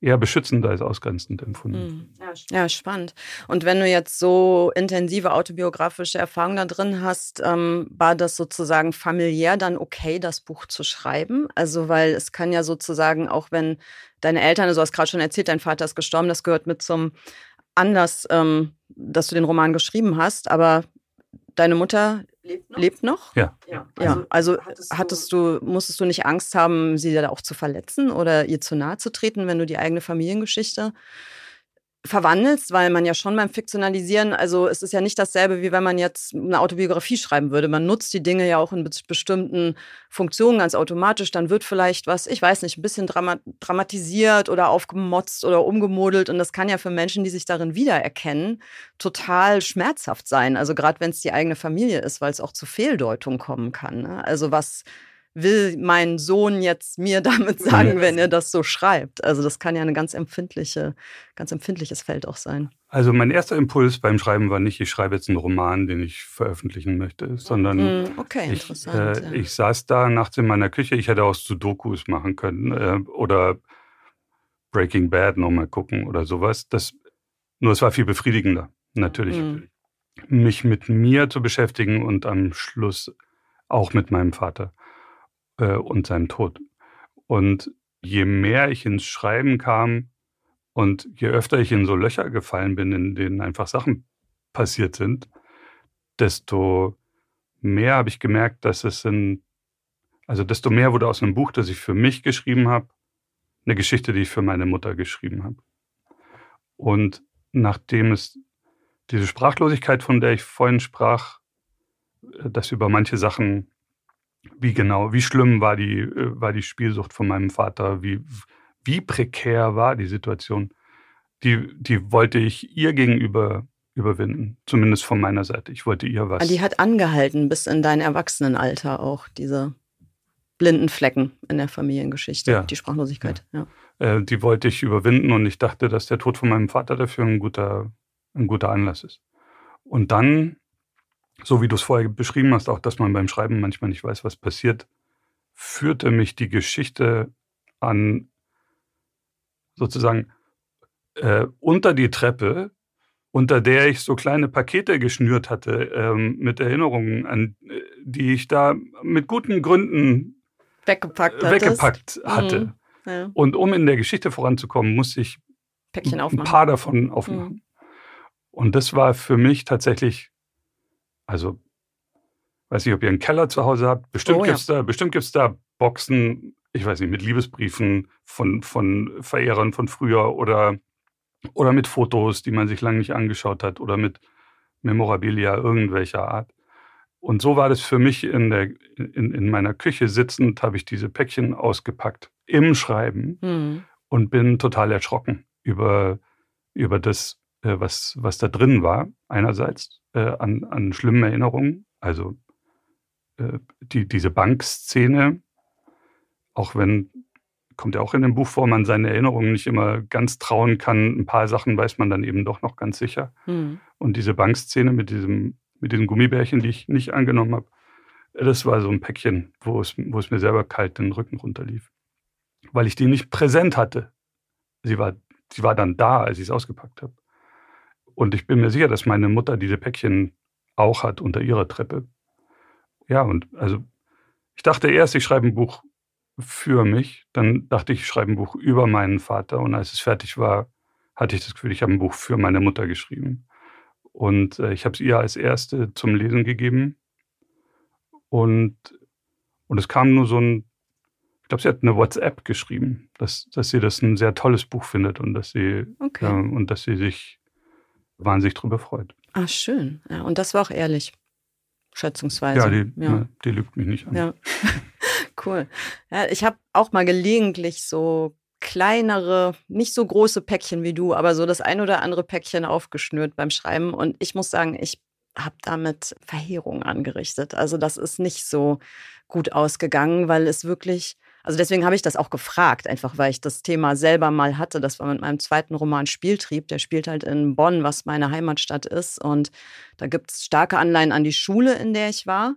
eher beschützend als ausgrenzend empfunden. Mhm. Ja, spannend. Und wenn du jetzt so intensive autobiografische Erfahrungen da drin hast, ähm, war das sozusagen familiär dann okay, das Buch zu schreiben? Also, weil es kann ja sozusagen, auch wenn deine Eltern, also du hast gerade schon erzählt, dein Vater ist gestorben, das gehört mit zum Anlass, ähm, dass du den Roman geschrieben hast, aber deine Mutter Lebt noch? Lebt noch? Ja. Ja, also, also hattest, hattest, du, musstest du nicht Angst haben, sie da auch zu verletzen oder ihr zu nahe zu treten, wenn du die eigene Familiengeschichte verwandelst, weil man ja schon beim Fiktionalisieren, also es ist ja nicht dasselbe, wie wenn man jetzt eine Autobiografie schreiben würde. Man nutzt die Dinge ja auch in bestimmten Funktionen ganz automatisch. Dann wird vielleicht was, ich weiß nicht, ein bisschen dramatisiert oder aufgemotzt oder umgemodelt. Und das kann ja für Menschen, die sich darin wiedererkennen, total schmerzhaft sein. Also gerade wenn es die eigene Familie ist, weil es auch zu Fehldeutungen kommen kann. Ne? Also was will mein Sohn jetzt mir *laughs* damit sagen, wenn er das so schreibt? Also das kann ja ein ganz empfindliche, ganz empfindliches Feld auch sein. Also mein erster Impuls beim Schreiben war nicht, ich schreibe jetzt einen Roman, den ich veröffentlichen möchte, sondern hm, okay, ich, äh, ja. ich saß da nachts in meiner Küche, ich hätte auch Sudokus machen können äh, oder Breaking Bad nochmal gucken oder sowas. Das, nur es war viel befriedigender, natürlich. Mhm. Mich mit mir zu beschäftigen und am Schluss auch mit meinem Vater äh, und seinem Tod. Und je mehr ich ins Schreiben kam und je öfter ich in so Löcher gefallen bin, in denen einfach Sachen passiert sind, desto mehr habe ich gemerkt, dass es in, also desto mehr wurde aus einem Buch, das ich für mich geschrieben habe, eine Geschichte, die ich für meine Mutter geschrieben habe. Und nachdem es diese Sprachlosigkeit, von der ich vorhin sprach, äh, dass über manche Sachen wie genau, wie schlimm war die, äh, war die Spielsucht von meinem Vater? Wie, wie prekär war die Situation? Die, die wollte ich ihr gegenüber überwinden, zumindest von meiner Seite. Ich wollte ihr was. Die hat angehalten bis in dein Erwachsenenalter auch, diese blinden Flecken in der Familiengeschichte, ja. die Sprachlosigkeit. Ja. ja. Äh, die wollte ich überwinden und ich dachte, dass der Tod von meinem Vater dafür ein guter, ein guter Anlass ist. Und dann so wie du es vorher beschrieben hast, auch dass man beim Schreiben manchmal nicht weiß, was passiert, führte mich die Geschichte an sozusagen äh, unter die Treppe, unter der ich so kleine Pakete geschnürt hatte ähm, mit Erinnerungen, an äh, die ich da mit guten Gründen weggepackt, weggepackt hatte. Mhm. Ja. Und um in der Geschichte voranzukommen, musste ich ein paar davon aufmachen. Mhm. Und das war für mich tatsächlich, also weiß nicht, ob ihr einen Keller zu Hause habt. Bestimmt oh, gibt es ja. da, da Boxen, ich weiß nicht, mit Liebesbriefen von, von Verehrern von früher oder, oder mit Fotos, die man sich lange nicht angeschaut hat oder mit Memorabilia irgendwelcher Art. Und so war das für mich in, der, in, in meiner Küche sitzend, habe ich diese Päckchen ausgepackt im Schreiben mhm. und bin total erschrocken über, über das, äh, was, was da drin war. Einerseits äh, an, an schlimmen Erinnerungen, also äh, die, diese Bankszene, auch wenn, kommt ja auch in dem Buch vor, man seinen Erinnerungen nicht immer ganz trauen kann. Ein paar Sachen weiß man dann eben doch noch ganz sicher. Mhm. Und diese Bankszene mit diesem, mit diesen Gummibärchen, die ich nicht angenommen habe, das war so ein Päckchen, wo es, wo es mir selber kalt den Rücken runterlief. Weil ich die nicht präsent hatte. Sie war, sie war dann da, als ich es ausgepackt habe. Und ich bin mir sicher, dass meine Mutter diese Päckchen auch hat unter ihrer Treppe. Ja, und also ich dachte erst, ich schreibe ein Buch für mich. Dann dachte ich, ich schreibe ein Buch über meinen Vater. Und als es fertig war, hatte ich das Gefühl, ich habe ein Buch für meine Mutter geschrieben. Und äh, ich habe es ihr als erste zum Lesen gegeben. Und, und es kam nur so ein, ich glaube, sie hat eine WhatsApp geschrieben, dass, dass sie das ein sehr tolles Buch findet und dass sie, okay. äh, und dass sie sich wahnsinnig darüber freut. Ah, schön. Ja, und das war auch ehrlich schätzungsweise. Ja, die, ja. Ne, die lügt mich nicht an. Ja. *laughs* cool. Ja, ich habe auch mal gelegentlich so kleinere, nicht so große Päckchen wie du, aber so das ein oder andere Päckchen aufgeschnürt beim Schreiben. Und ich muss sagen, ich habe damit Verheerung angerichtet. Also das ist nicht so gut ausgegangen, weil es wirklich also deswegen habe ich das auch gefragt, einfach weil ich das Thema selber mal hatte. Das war mit meinem zweiten Roman Spieltrieb. Der spielt halt in Bonn, was meine Heimatstadt ist. Und da gibt es starke Anleihen an die Schule, in der ich war.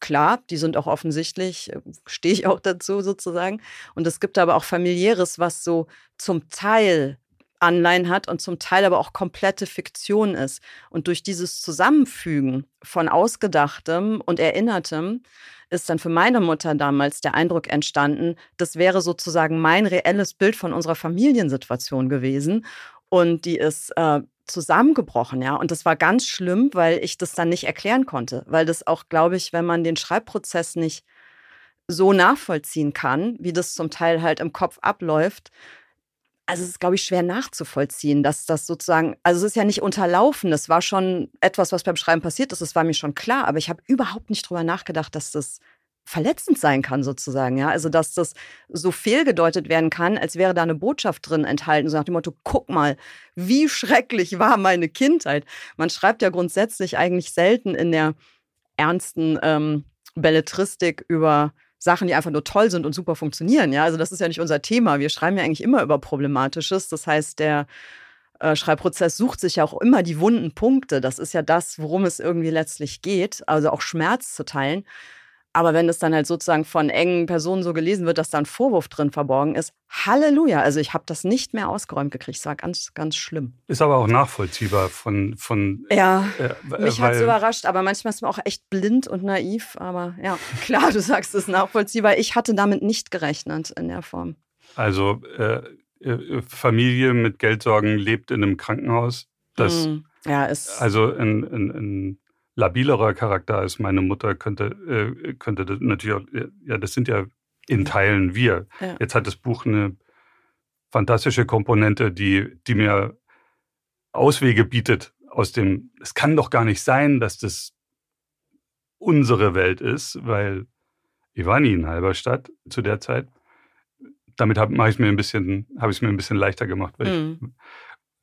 Klar, die sind auch offensichtlich, äh, stehe ich auch dazu sozusagen. Und es gibt aber auch familiäres, was so zum Teil Anleihen hat und zum Teil aber auch komplette Fiktion ist. Und durch dieses Zusammenfügen von Ausgedachtem und Erinnertem ist dann für meine Mutter damals der Eindruck entstanden, das wäre sozusagen mein reelles Bild von unserer Familiensituation gewesen. Und die ist äh, zusammengebrochen, ja. Und das war ganz schlimm, weil ich das dann nicht erklären konnte. Weil das auch, glaube ich, wenn man den Schreibprozess nicht so nachvollziehen kann, wie das zum Teil halt im Kopf abläuft, also es ist, glaube ich, schwer nachzuvollziehen, dass das sozusagen, also es ist ja nicht unterlaufen, das war schon etwas, was beim Schreiben passiert ist, das war mir schon klar, aber ich habe überhaupt nicht drüber nachgedacht, dass das verletzend sein kann sozusagen, ja, also dass das so fehlgedeutet werden kann, als wäre da eine Botschaft drin enthalten, so nach dem Motto, guck mal, wie schrecklich war meine Kindheit. Man schreibt ja grundsätzlich eigentlich selten in der ernsten ähm, Belletristik über Sachen, die einfach nur toll sind und super funktionieren. Ja, also das ist ja nicht unser Thema. Wir schreiben ja eigentlich immer über Problematisches. Das heißt, der äh, Schreibprozess sucht sich ja auch immer die wunden Punkte. Das ist ja das, worum es irgendwie letztlich geht. Also auch Schmerz zu teilen. Aber wenn es dann halt sozusagen von engen Personen so gelesen wird, dass da ein Vorwurf drin verborgen ist, Halleluja. Also ich habe das nicht mehr ausgeräumt gekriegt. Es war ganz, ganz schlimm. Ist aber auch nachvollziehbar von. von ja, äh, mich hat es überrascht, aber manchmal ist man auch echt blind und naiv. Aber ja, *laughs* klar, du sagst es nachvollziehbar. Ich hatte damit nicht gerechnet in der Form. Also äh, äh Familie mit Geldsorgen lebt in einem Krankenhaus. Das, mm, ja, ist. Also in, in, in labilerer Charakter als meine Mutter, könnte, äh, könnte das natürlich auch, ja, das sind ja in Teilen wir. Ja. Jetzt hat das Buch eine fantastische Komponente, die, die mir Auswege bietet aus dem, es kann doch gar nicht sein, dass das unsere Welt ist, weil ich war nie in Halberstadt zu der Zeit. Damit habe ich es mir ein bisschen, habe ich es mir ein bisschen leichter gemacht. Mhm. Ich,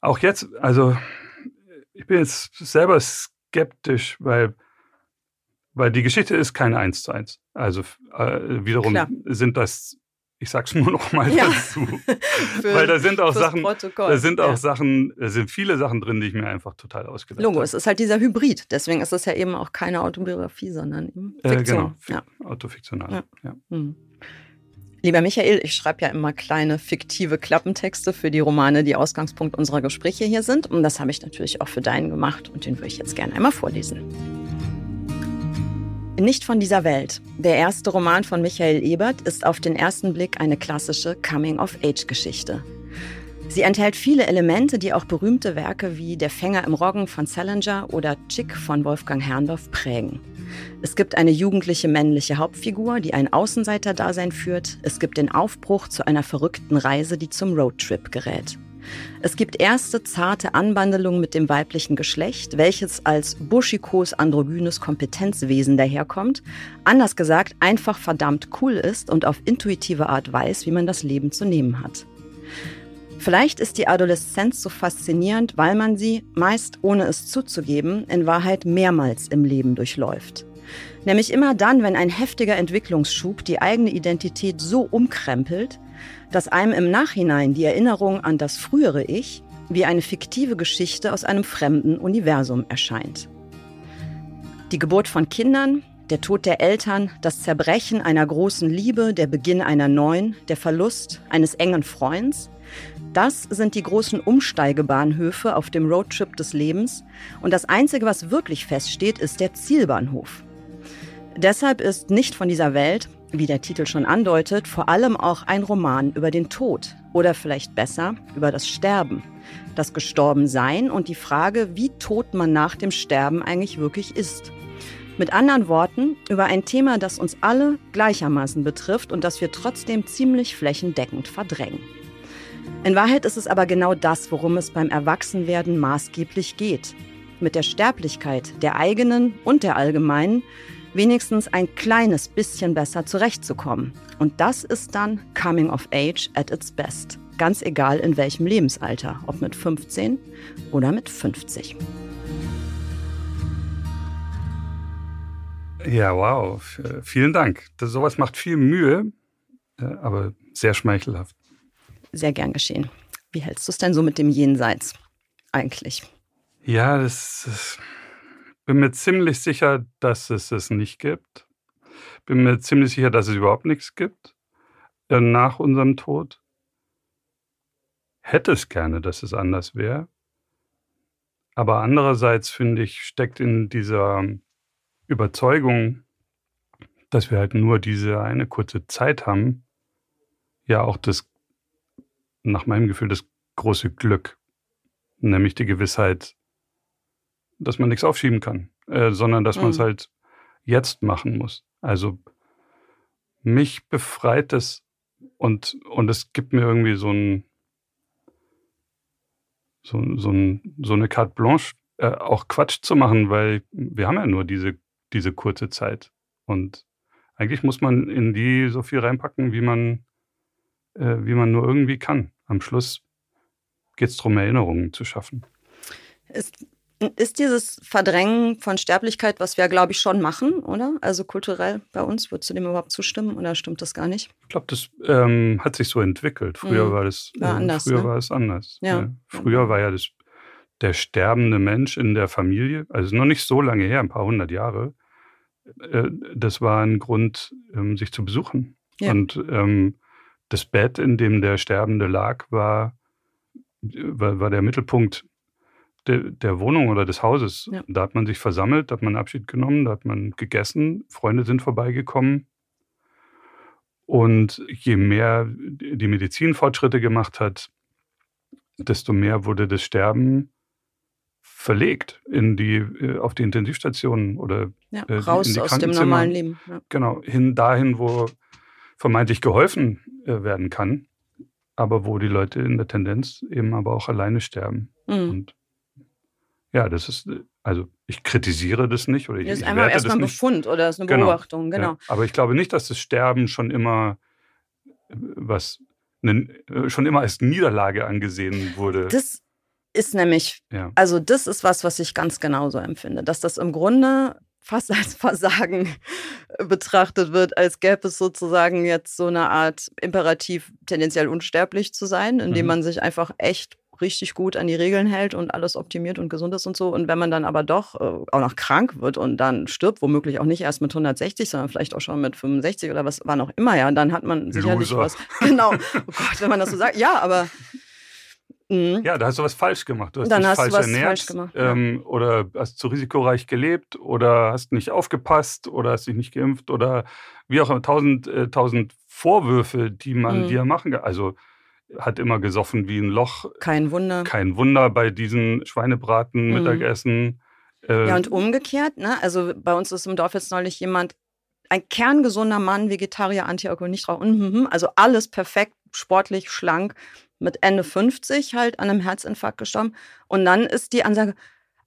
auch jetzt, also ich bin jetzt selber skeptisch, weil, weil die Geschichte ist kein Eins zu eins. Also äh, wiederum Klar. sind das Ich sag's nur noch mal ja. dazu. *laughs* Für, Weil da sind auch Sachen, Protokoll. da sind auch ja. Sachen, da sind viele Sachen drin, die ich mir einfach total ausgedacht habe. Logo, es ist halt dieser Hybrid. Deswegen ist es ja eben auch keine Autobiografie, sondern eben Fiktion. Äh, genau, ja. autofiktional. Ja. Mhm. Lieber Michael, ich schreibe ja immer kleine fiktive Klappentexte für die Romane, die Ausgangspunkt unserer Gespräche hier sind. Und das habe ich natürlich auch für deinen gemacht und den würde ich jetzt gerne einmal vorlesen. Nicht von dieser Welt. Der erste Roman von Michael Ebert ist auf den ersten Blick eine klassische Coming-of-Age-Geschichte. Sie enthält viele Elemente, die auch berühmte Werke wie Der Fänger im Roggen von Salinger oder Chick von Wolfgang Herrndorf prägen. Es gibt eine jugendliche männliche Hauptfigur, die ein Außenseiter-Dasein führt. Es gibt den Aufbruch zu einer verrückten Reise, die zum Roadtrip gerät. Es gibt erste zarte Anbandelungen mit dem weiblichen Geschlecht, welches als buschikos androgynes Kompetenzwesen daherkommt, anders gesagt einfach verdammt cool ist und auf intuitive Art weiß, wie man das Leben zu nehmen hat. Vielleicht ist die Adoleszenz so faszinierend, weil man sie, meist ohne es zuzugeben, in Wahrheit mehrmals im Leben durchläuft. Nämlich immer dann, wenn ein heftiger Entwicklungsschub die eigene Identität so umkrempelt, dass einem im Nachhinein die Erinnerung an das frühere Ich wie eine fiktive Geschichte aus einem fremden Universum erscheint. Die Geburt von Kindern, der Tod der Eltern, das Zerbrechen einer großen Liebe, der Beginn einer neuen, der Verlust eines engen Freunds, das sind die großen Umsteigebahnhöfe auf dem Roadtrip des Lebens und das Einzige, was wirklich feststeht, ist der Zielbahnhof. Deshalb ist nicht von dieser Welt wie der Titel schon andeutet, vor allem auch ein Roman über den Tod oder vielleicht besser über das Sterben, das Gestorbensein und die Frage, wie tot man nach dem Sterben eigentlich wirklich ist. Mit anderen Worten, über ein Thema, das uns alle gleichermaßen betrifft und das wir trotzdem ziemlich flächendeckend verdrängen. In Wahrheit ist es aber genau das, worum es beim Erwachsenwerden maßgeblich geht. Mit der Sterblichkeit der eigenen und der allgemeinen wenigstens ein kleines bisschen besser zurechtzukommen. Und das ist dann Coming of Age at its best. Ganz egal in welchem Lebensalter, ob mit 15 oder mit 50. Ja, wow. Vielen Dank. Das, sowas macht viel Mühe, äh, aber sehr schmeichelhaft. Sehr gern geschehen. Wie hältst du es denn so mit dem Jenseits eigentlich? Ja, das, das bin mir ziemlich sicher, dass es es nicht gibt. Bin mir ziemlich sicher, dass es überhaupt nichts gibt äh, nach unserem Tod. Hätte es gerne, dass es anders wäre. Aber andererseits finde ich, steckt in dieser Überzeugung, dass wir halt nur diese eine kurze Zeit haben, ja auch das, nach meinem Gefühl, das große Glück, nämlich die Gewissheit, dass man nichts aufschieben kann, äh, sondern dass mhm. man es halt jetzt machen muss. Also mich befreit es und, und es gibt mir irgendwie so ein, so, so, ein, so eine Carte Blanche, äh, auch Quatsch zu machen, weil wir haben ja nur diese, diese kurze Zeit. Und eigentlich muss man in die so viel reinpacken, wie man, äh, wie man nur irgendwie kann. Am Schluss geht es darum, Erinnerungen zu schaffen. Ist ist dieses Verdrängen von Sterblichkeit, was wir, glaube ich, schon machen, oder? Also kulturell bei uns, würdest du dem überhaupt zustimmen oder stimmt das gar nicht? Ich glaube, das ähm, hat sich so entwickelt. Früher mhm. war das war äh, anders, früher ne? war es anders. Ja. Ja. Früher war ja das, der sterbende Mensch in der Familie, also noch nicht so lange her, ein paar hundert Jahre, äh, das war ein Grund, ähm, sich zu besuchen. Ja. Und ähm, das Bett, in dem der Sterbende lag, war, war, war der Mittelpunkt der, der Wohnung oder des Hauses. Ja. Da hat man sich versammelt, da hat man Abschied genommen, da hat man gegessen, Freunde sind vorbeigekommen. Und je mehr die Medizin Fortschritte gemacht hat, desto mehr wurde das Sterben verlegt in die, äh, auf die Intensivstationen oder ja, äh, raus in die aus dem normalen Leben. Ja. Genau, hin dahin, wo vermeintlich geholfen äh, werden kann, aber wo die Leute in der Tendenz eben aber auch alleine sterben. Mhm. Und ja, das ist, also ich kritisiere das nicht oder ich, das ist ich einfach erstmal ein Befund oder ist eine genau, Beobachtung, genau. Ja, aber ich glaube nicht, dass das Sterben schon immer was äh, schon immer als Niederlage angesehen wurde. Das ist nämlich, ja. also das ist was, was ich ganz genauso empfinde, dass das im Grunde fast als *laughs* Versagen betrachtet wird, als gäbe es sozusagen jetzt so eine Art Imperativ, tendenziell unsterblich zu sein, indem Mhm. man sich einfach echt richtig gut an die Regeln hält und alles optimiert und gesund ist und so. Und wenn man dann aber doch äh, auch noch krank wird und dann stirbt, womöglich auch nicht erst mit 160, sondern vielleicht auch schon mit 65 oder was war noch immer, ja, dann hat man sicherlich Loser. was. Genau. *laughs* Oh Gott, wenn man das so sagt. Ja, aber. Mh. Ja, da hast du was falsch gemacht. Du hast Dann dich hast du falsch was ernährt falsch gemacht, ja. ähm, oder hast zu risikoreich gelebt oder hast nicht aufgepasst oder hast dich nicht geimpft oder wie auch immer. Tausend, äh, tausend Vorwürfe, die man Mhm. dir machen kann. Also hat immer gesoffen wie ein Loch. Kein Wunder. Kein Wunder bei diesen Schweinebraten, Mhm. Mittagessen. Äh, Ja, und umgekehrt, ne? Also bei uns ist im Dorf jetzt neulich jemand, ein kerngesunder Mann, Vegetarier, Antialkohol, nicht rauchen, mhm, mhm, also alles perfekt, sportlich, schlank, mit Ende 50 halt an einem Herzinfarkt gestorben. Und dann ist die Ansage,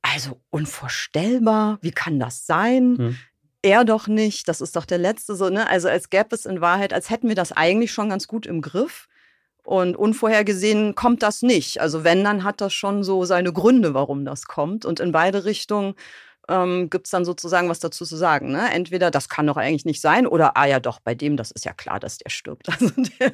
also unvorstellbar, wie kann das sein? Hm. Er doch nicht, das ist doch der Letzte so, ne? Also als gäbe es in Wahrheit, als hätten wir das eigentlich schon ganz gut im Griff. Und unvorhergesehen kommt das nicht. Also wenn, dann hat das schon so seine Gründe, warum das kommt. Und in beide Richtungen ähm, gibt es dann sozusagen was dazu zu sagen. Ne? Entweder das kann doch eigentlich nicht sein oder ah ja doch, bei dem, das ist ja klar, dass der stirbt. *laughs* Also der,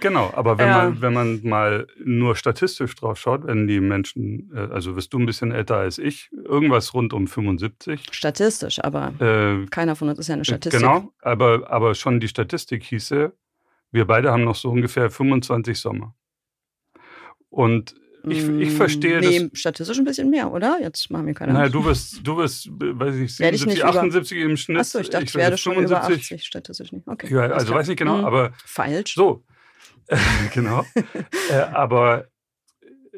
Genau, aber wenn, Ja. man, wenn man mal nur statistisch drauf schaut, wenn die Menschen, äh, also bist du ein bisschen älter als ich, irgendwas rund um 75. statistisch, aber Äh, keiner von uns ist ja eine Statistik. Genau, aber, aber schon die Statistik hieße, wir beide haben noch so ungefähr 25 Sommer. Und ich, ich verstehe Mm, nee, das. statistisch ein bisschen mehr, oder? Jetzt machen wir keine Naja, Ahnung. du wirst, du wirst, weiß ich, Werde ich 77, nicht über- 78 im Schnitt. Achso, ich dachte, ich, werd werde schon über 80, statistisch nicht. Okay. Ja, also weiß nicht genau, Mhm. aber Falsch. so. *laughs* genau. äh, aber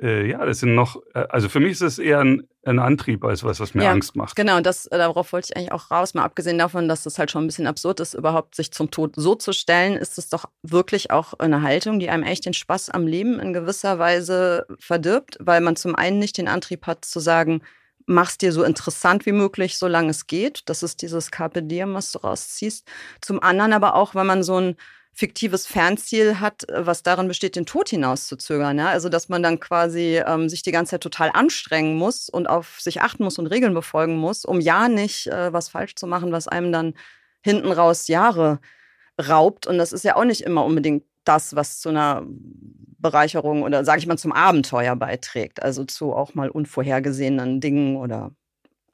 äh, ja, das sind noch, äh, also für mich ist es eher ein, ein Antrieb als was, was mir Ja, Angst macht. Genau, das, äh, darauf wollte ich eigentlich auch raus. Mal abgesehen davon, dass es halt schon ein bisschen absurd ist, überhaupt sich zum Tod so zu stellen, ist es doch wirklich auch eine Haltung, die einem echt den Spaß am Leben in gewisser Weise verdirbt, weil man zum einen nicht den Antrieb hat zu sagen, mach's dir so interessant wie möglich, solange es geht. Das ist dieses Carpe Diem, was du rausziehst. Zum anderen aber auch, weil man so ein fiktives Fernziel hat, äh, was darin besteht, den Tod hinauszuzögern. Ja? Also, dass man dann quasi ähm, sich die ganze Zeit total anstrengen muss und auf sich achten muss und Regeln befolgen muss, um ja nicht äh, was falsch zu machen, was einem dann hinten raus Jahre raubt. Und das ist ja auch nicht immer unbedingt das, was zu einer Bereicherung oder, sage ich mal, zum Abenteuer beiträgt. Also zu auch mal unvorhergesehenen Dingen oder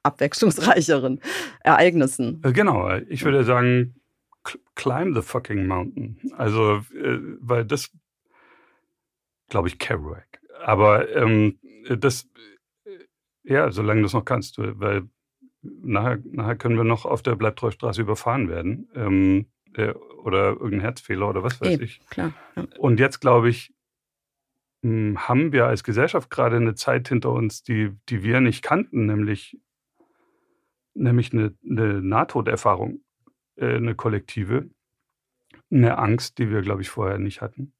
abwechslungsreicheren Ereignissen. Äh, Genau, ich würde sagen, climb the fucking mountain. Also, äh, weil das, glaube ich, Kerouac. Aber ähm, das, äh, ja, solange du es noch kannst, weil nachher, nachher können wir noch auf der Bleibtreustraße überfahren werden. Ähm, äh, oder irgendein Herzfehler oder was weiß Eben. ich. Klar. Ja. Und jetzt, glaube ich, mh, haben wir als Gesellschaft gerade eine Zeit hinter uns, die, die wir nicht kannten, nämlich, nämlich eine, eine Nahtoderfahrung, äh, eine kollektive, eine Angst, die wir, glaube ich, vorher nicht hatten,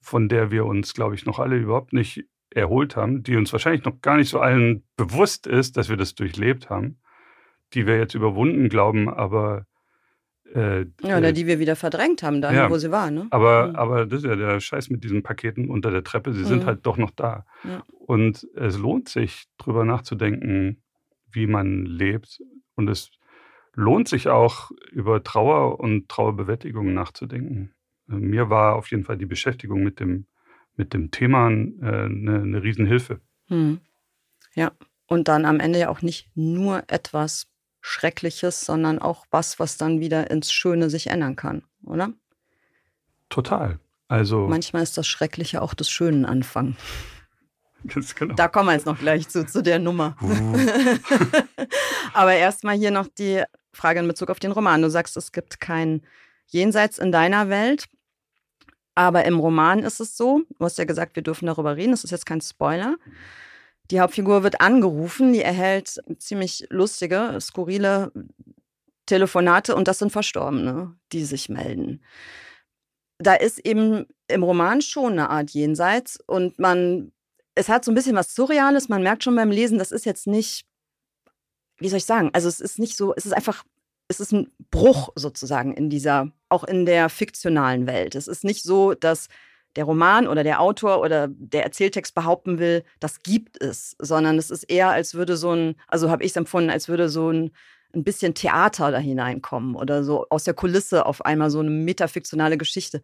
von der wir uns, glaube ich, noch alle überhaupt nicht erholt haben, die uns wahrscheinlich noch gar nicht so allen bewusst ist, dass wir das durchlebt haben, die wir jetzt überwunden glauben, aber äh, Ja, oder die wir wieder verdrängt haben, dahin, Ja. wo sie war. Ne? aber, Mhm. aber das ist ja der Scheiß mit diesen Paketen unter der Treppe. Sie sind Mhm. halt doch noch da. Ja. Und es lohnt sich, drüber nachzudenken, wie man lebt. Und es lohnt sich auch, über Trauer und Trauerbewältigung nachzudenken. Äh, Mir war auf jeden Fall die Beschäftigung mit dem, mit dem Thema äh, eine, eine Riesenhilfe. Hm. Ja, und dann am Ende ja auch nicht nur etwas Schreckliches, sondern auch was, was dann wieder ins Schöne sich ändern kann, oder? Total. Also, Manchmal ist das Schreckliche auch des schönen Anfang. ganz *laughs* genau. Da kommen wir jetzt noch gleich zu, zu der Nummer. Uh. *laughs* Aber erstmal hier noch die Frage in Bezug auf den Roman. Du sagst, es gibt kein Jenseits in deiner Welt. Aber im Roman ist es so, du hast ja gesagt, wir dürfen darüber reden, das ist jetzt kein Spoiler. Die Hauptfigur wird angerufen, die erhält ziemlich lustige, skurrile Telefonate und das sind Verstorbene, die sich melden. Da ist eben im Roman schon eine Art Jenseits und man, es hat so ein bisschen was Surreales, man merkt schon beim Lesen, das ist jetzt nicht, wie soll ich sagen, also es ist nicht so, es ist einfach, es ist ein Bruch sozusagen in dieser, auch in der fiktionalen Welt. Es ist nicht so, dass der Roman oder der Autor oder der Erzähltext behaupten will, das gibt es, sondern es ist eher, als würde so ein, also habe ich es empfunden, als würde so ein, ein bisschen Theater da hineinkommen oder so aus der Kulisse auf einmal so eine metafiktionale Geschichte.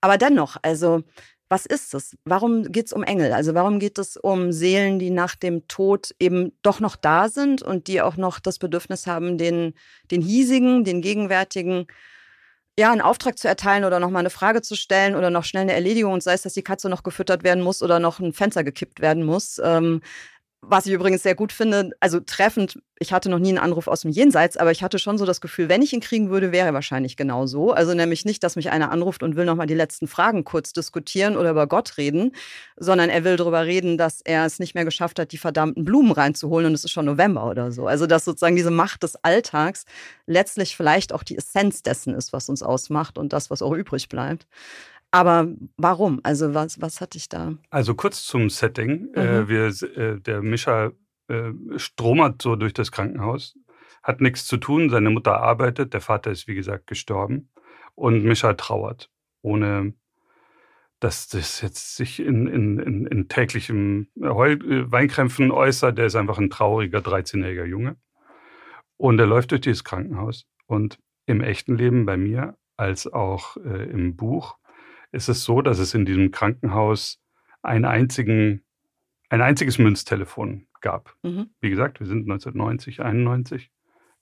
Aber dennoch, also was ist es? Warum geht es um Engel? Also warum geht es um Seelen, die nach dem Tod eben doch noch da sind und die auch noch das Bedürfnis haben, den, den hiesigen, den gegenwärtigen, ja, einen Auftrag zu erteilen oder noch mal eine Frage zu stellen oder noch schnell eine Erledigung sei es, dass die Katze noch gefüttert werden muss oder noch ein Fenster gekippt werden muss. Ähm, was ich übrigens sehr gut finde, also treffend, ich hatte noch nie einen Anruf aus dem Jenseits, aber ich hatte schon so das Gefühl, wenn ich ihn kriegen würde, wäre er wahrscheinlich genau so. Also nämlich nicht, dass mich einer anruft und will nochmal die letzten Fragen kurz diskutieren oder über Gott reden, sondern er will darüber reden, dass er es nicht mehr geschafft hat, die verdammten Blumen reinzuholen und es ist schon November oder so. Also dass sozusagen diese Macht des Alltags letztlich vielleicht auch die Essenz dessen ist, was uns ausmacht und das, was auch übrig bleibt. Aber warum? Also was, was hatte ich da? Also kurz zum Setting. Äh, mhm. Äh, wir, äh, der Mischa äh, stromert so durch das Krankenhaus, hat nichts zu tun, seine Mutter arbeitet, der Vater ist wie gesagt gestorben und Mischa trauert, ohne dass das jetzt sich in, in, in, in täglichem Heul äh, Weinkrämpfen äußert. Der ist einfach ein trauriger 13-jähriger Junge. Und er läuft durch dieses Krankenhaus. Und im echten Leben bei mir, als auch äh, im Buch, ist es so, dass es in diesem Krankenhaus einen einzigen, ein einziges Münztelefon gab. Mhm. Wie gesagt, wir sind 1990, 91.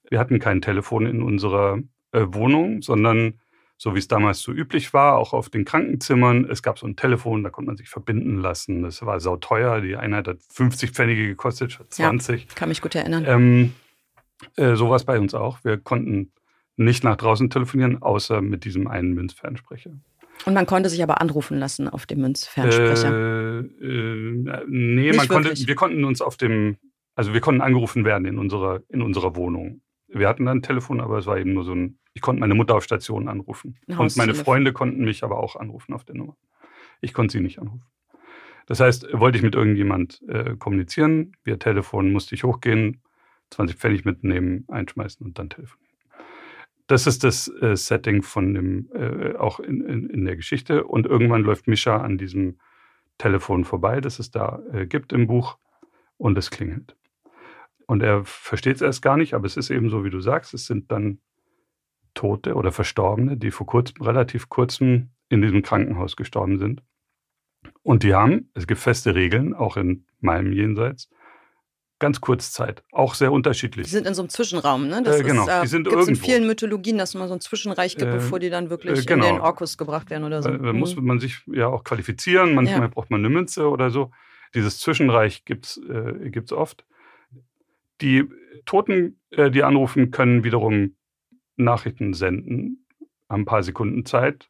Wir hatten kein Telefon in unserer äh, Wohnung, sondern so wie es damals so üblich war, auch auf den Krankenzimmern. Es gab so ein Telefon, da konnte man sich verbinden lassen. Das war sauteuer. Die Einheit hat 50 Pfennige gekostet, 20. Ja, kann mich gut erinnern. Ähm, äh, so war es bei uns auch. Wir konnten nicht nach draußen telefonieren, außer mit diesem einen Münzfernsprecher. Und man konnte sich aber anrufen lassen auf dem Münzfernsprecher. Äh, äh, nee, man konnte, wir konnten uns auf dem, also wir konnten angerufen werden in unserer, in unserer Wohnung. Wir hatten dann ein Telefon, aber es war eben nur so ein, ich konnte meine Mutter auf Station anrufen. Und meine Freunde konnten mich aber auch anrufen auf der Nummer. Ich konnte sie nicht anrufen. Das heißt, wollte ich mit irgendjemand äh, kommunizieren, via Telefon musste ich hochgehen, 20 Pfennig mitnehmen, einschmeißen und dann telefonieren. Das ist das äh, Setting von dem, äh, auch in, in, in, der Geschichte. Und irgendwann läuft Mischa an diesem Telefon vorbei, das es da äh, gibt im Buch, und es klingelt. Und er versteht es erst gar nicht, aber es ist eben so, wie du sagst, es sind dann Tote oder Verstorbene, die vor kurzem, relativ kurzem in diesem Krankenhaus gestorben sind. Und die haben, es gibt feste Regeln, auch in meinem Jenseits, ganz kurz Zeit. Auch sehr unterschiedlich. Die sind in so einem Zwischenraum, ne? Das äh, genau, ist, äh, die sind irgendwo. in vielen Mythologien, dass es mal so ein Zwischenreich gibt, äh, bevor die dann wirklich äh, genau. in den Orkus gebracht werden oder so. Da muss mhm. man sich ja auch qualifizieren. Manchmal ja. braucht man eine Münze oder so. Dieses Zwischenreich gibt es äh, oft. Die Toten, äh, die anrufen, können wiederum Nachrichten senden, haben ein paar Sekunden Zeit.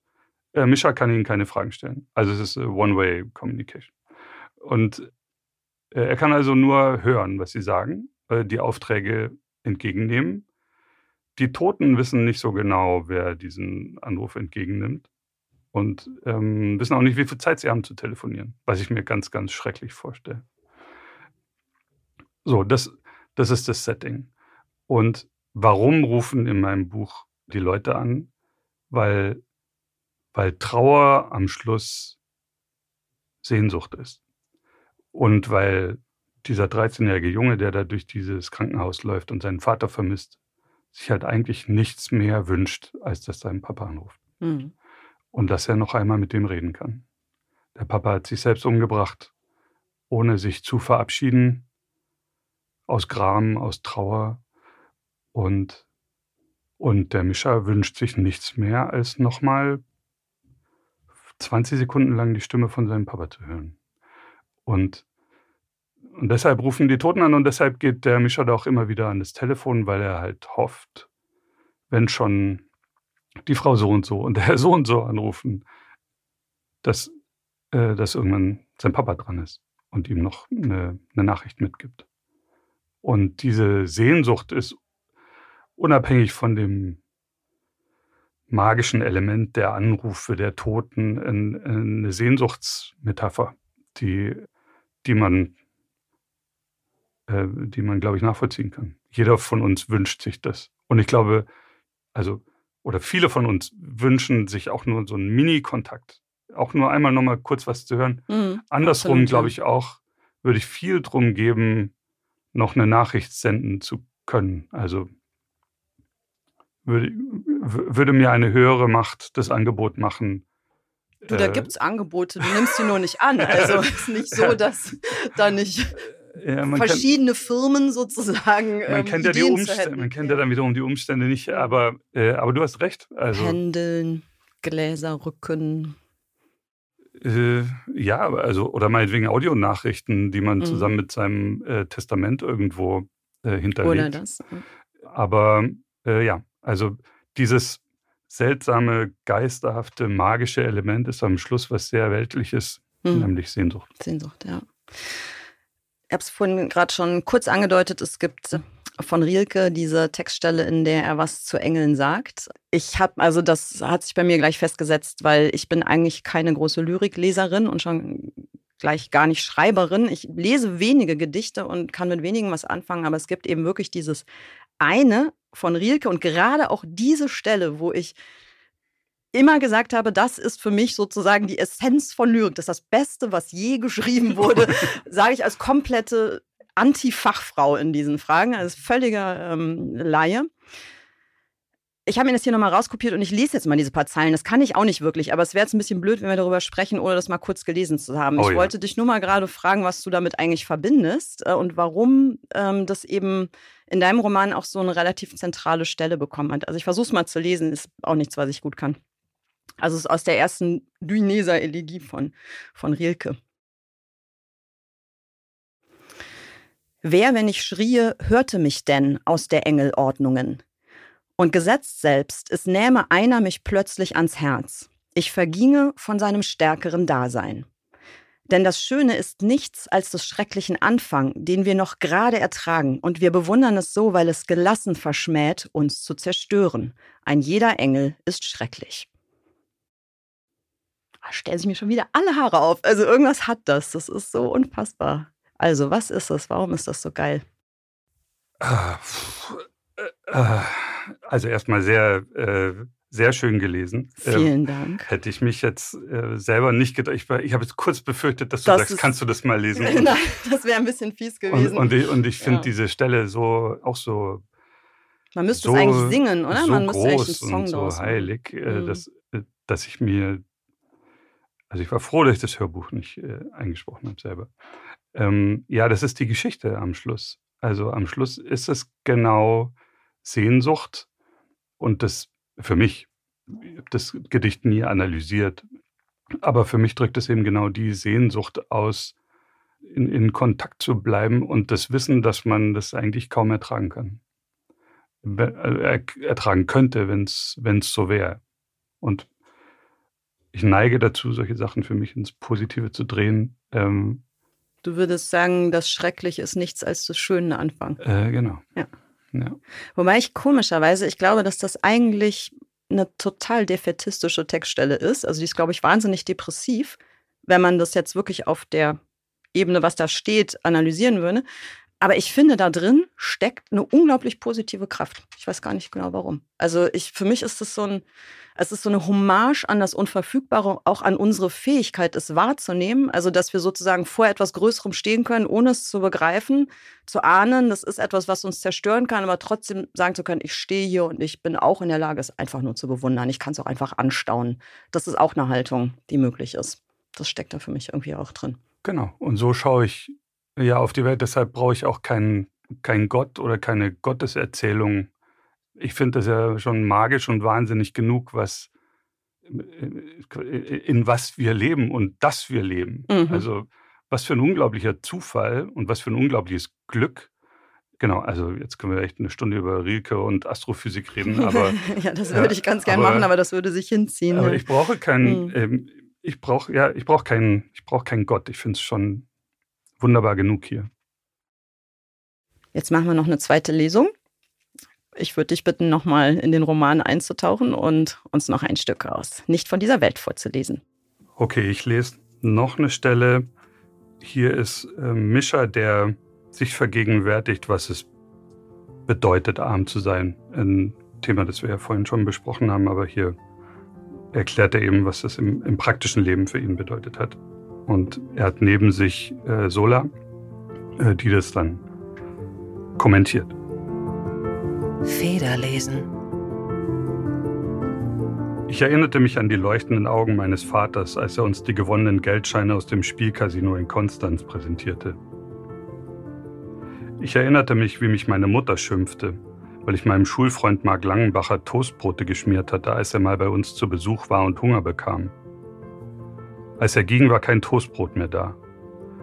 Äh, Mischa kann ihnen keine Fragen stellen. Also es ist One-Way-Communication. Und er kann also nur hören, was sie sagen, äh, die Aufträge entgegennehmen. Die Toten wissen nicht so genau, wer diesen Anruf entgegennimmt und ähm, wissen auch nicht, wie viel Zeit sie haben zu telefonieren, was ich mir ganz, ganz schrecklich vorstelle. So, das, das ist das Setting. Und warum rufen in meinem Buch die Leute an? Weil, weil Trauer am Schluss Sehnsucht ist. Und weil dieser 13-jährige Junge, der da durch dieses Krankenhaus läuft und seinen Vater vermisst, sich halt eigentlich nichts mehr wünscht, als dass sein Papa anruft. Mhm. Und dass er noch einmal mit dem reden kann. Der Papa hat sich selbst umgebracht, ohne sich zu verabschieden, aus Gram, aus Trauer. Und, und der Mischer wünscht sich nichts mehr, als nochmal 20 Sekunden lang die Stimme von seinem Papa zu hören. Und, und deshalb rufen die Toten an und deshalb geht der Mischer da auch immer wieder an das Telefon, weil er halt hofft, wenn schon die Frau so und so und der *laughs* Herr so und so anrufen, dass, äh, dass irgendwann sein Papa dran ist und ihm noch eine, eine Nachricht mitgibt. Und diese Sehnsucht ist unabhängig von dem magischen Element der Anrufe der Toten eine Sehnsuchtsmetapher, die die man, äh, die man, glaube ich, nachvollziehen kann. Jeder von uns wünscht sich das. Und ich glaube, also, oder viele von uns wünschen sich auch nur so einen Mini-Kontakt. Auch nur einmal nochmal kurz was zu hören. Mhm, Andersrum, glaube ich, auch, würde ich viel drum geben, noch eine Nachricht senden zu können. Also würde, würde mir eine höhere Macht das Angebot machen. Du, da äh, gibt es Angebote, du nimmst sie nur nicht an. Also es *laughs* ist nicht so, dass da nicht ja, verschiedene kann, Firmen sozusagen. Man ähm, kennt ja die Umstände, man kennt ja. dann wiederum die Umstände nicht, aber, äh, aber du hast recht. Also, Händeln, Gläser, Rücken. Äh, ja, also, oder meinetwegen Audionachrichten, die man mhm. zusammen mit seinem äh, Testament irgendwo äh, hinterlegt. Oder das. Aber äh, ja, also dieses seltsame, geisterhafte, magische Element ist am Schluss was sehr Weltliches, mhm. nämlich Sehnsucht. Sehnsucht, ja. Ich habe es vorhin gerade schon kurz angedeutet, es gibt von Rielke diese Textstelle, in der er was zu Engeln sagt. Ich habe, also das hat sich bei mir gleich festgesetzt, weil ich bin eigentlich keine große Lyrikleserin und schon gleich gar nicht Schreiberin. Ich lese wenige Gedichte und kann mit wenigen was anfangen, aber es gibt eben wirklich dieses eine von Rielke und gerade auch diese Stelle, wo ich immer gesagt habe, das ist für mich sozusagen die Essenz von Lyrik. Das ist das Beste, was je geschrieben wurde, *laughs* sage ich als komplette Anti-Fachfrau in diesen Fragen, als völliger ähm, Laie. Ich habe mir das hier nochmal rauskopiert und ich lese jetzt mal diese paar Zeilen. Das kann ich auch nicht wirklich, aber es wäre jetzt ein bisschen blöd, wenn wir darüber sprechen, ohne das mal kurz gelesen zu haben. Oh, ich ja. wollte dich nur mal gerade fragen, was du damit eigentlich verbindest äh, und warum ähm, das eben in deinem Roman auch so eine relativ zentrale Stelle bekommen hat. Also ich versuche es mal zu lesen, ist auch nichts, was ich gut kann. Also es ist aus der ersten Duineser Elegie von, von Rilke. Wer, wenn ich schrie, hörte mich denn aus der Engelordnungen? Und gesetzt selbst, es nähme einer mich plötzlich ans Herz. Ich verginge von seinem stärkeren Dasein. Denn das Schöne ist nichts als des schrecklichen Anfang, den wir noch gerade ertragen, und wir bewundern es so, weil es gelassen verschmäht, uns zu zerstören. Ein jeder Engel ist schrecklich. Stellen sich mir schon wieder alle Haare auf. Also irgendwas hat das. Das ist so unfassbar. Also, was ist das? Warum ist das so geil? Ah, äh, äh, also erstmal sehr, äh, sehr schön gelesen. Vielen ähm, Dank. Hätte ich mich jetzt selber nicht gedacht. Ich, ich habe jetzt kurz befürchtet, dass du das sagst, kannst du das mal lesen? *laughs* Nein, das wäre ein bisschen fies gewesen. Und, und ich, und ich finde ja. diese Stelle so auch so. Man müsste so, es eigentlich singen, oder? So Man müsste groß einen Song und so heilig, mhm. dass, dass ich mir. Also ich war froh, dass ich das Hörbuch nicht äh, eingesprochen habe selber. Ähm, ja, das ist die Geschichte am Schluss. Also am Schluss ist es genau Sehnsucht und das für mich, ich habe das Gedicht nie analysiert, aber für mich drückt es eben genau die Sehnsucht aus, in, in Kontakt zu bleiben und das Wissen, dass man das eigentlich kaum ertragen kann. Er, ertragen könnte, wenn es so wäre. Und ich neige dazu, solche Sachen für mich ins Positive zu drehen. Ähm, du würdest sagen, das Schreckliche ist nichts als das Schöne Anfang. Äh, genau. Ja. Ja. Wobei ich komischerweise, ich glaube, dass das eigentlich eine total defetistische Textstelle ist. Also die ist, glaube ich, wahnsinnig depressiv, wenn man das jetzt wirklich auf der Ebene, was da steht, analysieren würde. Aber ich finde, da drin steckt eine unglaublich positive Kraft. Ich weiß gar nicht genau warum. Also ich, für mich ist es so ein, es ist so eine Hommage an das Unverfügbare, auch an unsere Fähigkeit, es wahrzunehmen. Also, dass wir sozusagen vor etwas Größerem stehen können, ohne es zu begreifen, zu ahnen, das ist etwas, was uns zerstören kann, aber trotzdem sagen zu können, ich stehe hier und ich bin auch in der Lage, es einfach nur zu bewundern. Ich kann es auch einfach anstauen. Das ist auch eine Haltung, die möglich ist. Das steckt da für mich irgendwie auch drin. Genau. Und so schaue ich ja auf die Welt. Deshalb brauche ich auch keinen kein Gott oder keine Gotteserzählung ich finde das ja schon magisch und wahnsinnig genug, was in was wir leben und dass wir leben. Mhm. Also was für ein unglaublicher Zufall und was für ein unglaubliches Glück. Genau, also jetzt können wir echt eine Stunde über Rilke und Astrophysik reden, *laughs* aber ja, das würde ich ganz gerne machen, aber das würde sich hinziehen. Aber ich brauche keinen, mhm. ähm, ich brauche ja, ich brauche keinen, ich brauche keinen Gott. Ich finde es schon wunderbar genug hier. Jetzt machen wir noch eine zweite Lesung ich würde dich bitten, nochmal in den Roman einzutauchen und uns noch ein Stück aus Nicht von dieser Welt vorzulesen. Okay, ich lese noch eine Stelle. Hier ist äh, Mischa, der sich vergegenwärtigt, was es bedeutet, arm zu sein. Ein Thema, das wir ja vorhin schon besprochen haben, aber hier erklärt er eben, was das im, im praktischen Leben für ihn bedeutet hat. Und er hat neben sich äh, Sola, äh, die das dann kommentiert. Federlesen. Ich erinnerte mich an die leuchtenden Augen meines Vaters, als er uns die gewonnenen Geldscheine aus dem Spielcasino in Konstanz präsentierte. Ich erinnerte mich, wie mich meine Mutter schimpfte, weil ich meinem Schulfreund Mark Langenbacher Toastbrote geschmiert hatte, als er mal bei uns zu Besuch war und Hunger bekam. Als er ging, war kein Toastbrot mehr da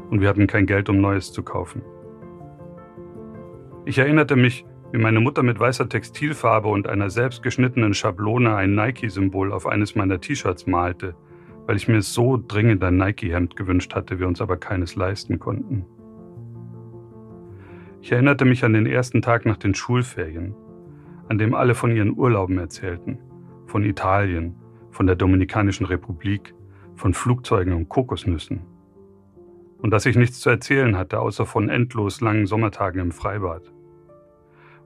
und wir hatten kein Geld, um Neues zu kaufen. Ich erinnerte mich, wie meine Mutter mit weißer Textilfarbe und einer selbstgeschnittenen Schablone ein Nike-Symbol auf eines meiner T-Shirts malte, weil ich mir so dringend ein Nike-Hemd gewünscht hatte, wir uns aber keines leisten konnten. Ich erinnerte mich an den ersten Tag nach den Schulferien, an dem alle von ihren Urlauben erzählten, von Italien, von der Dominikanischen Republik, von Flugzeugen und Kokosnüssen. Und dass ich nichts zu erzählen hatte, außer von endlos langen Sommertagen im Freibad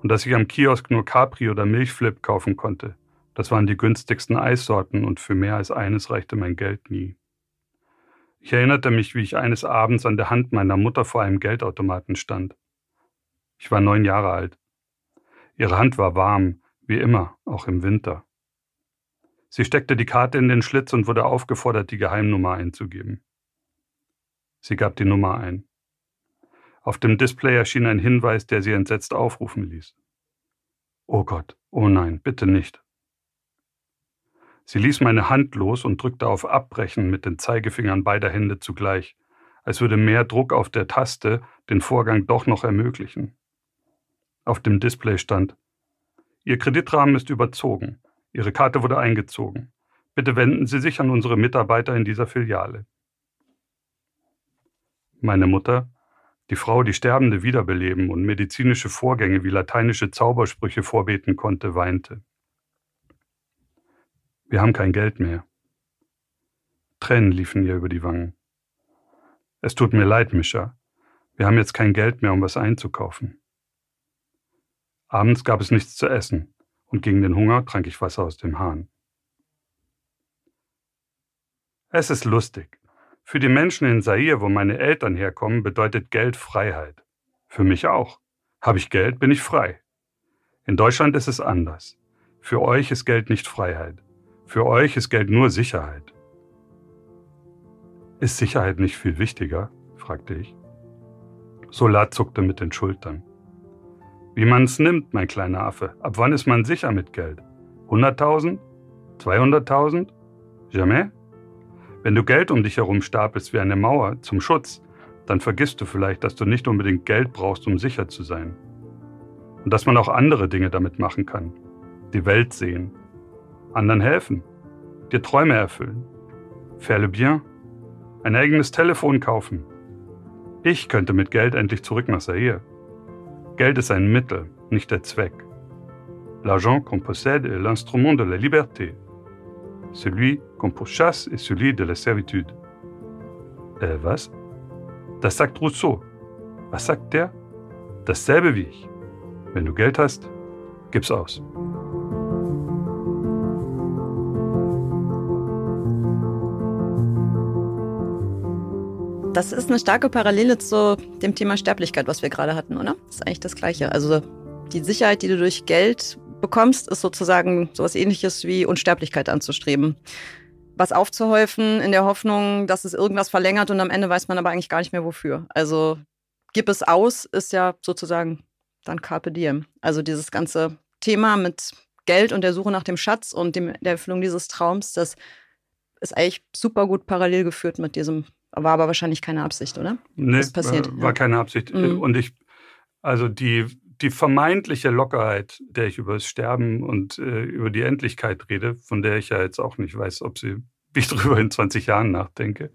und dass ich am Kiosk nur Capri oder Milchflip kaufen konnte. Das waren die günstigsten Eissorten und für mehr als eines reichte mein Geld nie. Ich erinnerte mich, wie ich eines Abends an der Hand meiner Mutter vor einem Geldautomaten stand. Ich war neun Jahre alt. Ihre Hand war warm, wie immer, auch im Winter. Sie steckte die Karte in den Schlitz und wurde aufgefordert, die Geheimnummer einzugeben. Sie gab die Nummer ein. Auf dem Display erschien ein Hinweis, der sie entsetzt aufrufen ließ. Oh Gott, oh nein, bitte nicht. Sie ließ meine Hand los und drückte auf Abbrechen mit den Zeigefingern beider Hände zugleich, als würde mehr Druck auf der Taste den Vorgang doch noch ermöglichen. Auf dem Display stand Ihr Kreditrahmen ist überzogen. Ihre Karte wurde eingezogen. Bitte wenden Sie sich an unsere Mitarbeiter in dieser Filiale. Meine Mutter, die Frau, die Sterbende wiederbeleben und medizinische Vorgänge wie lateinische Zaubersprüche vorbeten konnte, weinte. Wir haben kein Geld mehr. Tränen liefen ihr über die Wangen. Es tut mir leid, Mischa. Wir haben jetzt kein Geld mehr, um was einzukaufen. Abends gab es nichts zu essen und gegen den Hunger trank ich Wasser aus dem Hahn. Es ist lustig. Für die Menschen in Zaire, wo meine Eltern herkommen, bedeutet Geld Freiheit. Für mich auch. Habe ich Geld, bin ich frei. In Deutschland ist es anders. Für euch ist Geld nicht Freiheit. Für euch ist Geld nur Sicherheit. Ist Sicherheit nicht viel wichtiger? fragte ich. Solar zuckte mit den Schultern. Wie man es nimmt, mein kleiner Affe. Ab wann ist man sicher mit Geld? 100.000? 200.000? Jamais? Wenn du Geld um dich herum stapelst wie eine Mauer zum Schutz, dann vergisst du vielleicht, dass du nicht unbedingt Geld brauchst, um sicher zu sein. Und dass man auch andere Dinge damit machen kann. Die Welt sehen, anderen helfen, dir Träume erfüllen. Faire le bien, ein eigenes Telefon kaufen. Ich könnte mit Geld endlich zurück nach Zaire. Geld ist ein Mittel, nicht der Zweck. L'argent qu'on possède est l'instrument de la liberté, celui qu'on pourchasse est celui de la servitude. Äh, was? Das sagt Rousseau. Was sagt der? Dasselbe wie ich. Wenn du Geld hast, gib's aus. Das ist eine starke Parallele zu dem Thema Sterblichkeit, was wir gerade hatten, oder? Das ist eigentlich das Gleiche. Also die Sicherheit, die du durch Geld bekommst, ist sozusagen sowas ähnliches wie Unsterblichkeit anzustreben. Was aufzuhäufen in der Hoffnung, dass es irgendwas verlängert und am Ende weiß man aber eigentlich gar nicht mehr wofür. Also gib es aus, ist ja sozusagen dann Carpe Diem. Also dieses ganze Thema mit Geld und der Suche nach dem Schatz und dem, der Erfüllung dieses Traums, das ist eigentlich super gut parallel geführt mit diesem, war aber wahrscheinlich keine Absicht, oder? Nee, das passiert, war, war keine Absicht. Mhm. Und ich, also die die vermeintliche Lockerheit, der ich über das Sterben und äh, über die Endlichkeit rede, von der ich ja jetzt auch nicht weiß, ob sie, *laughs* wie ich darüber in 20 Jahren nachdenke,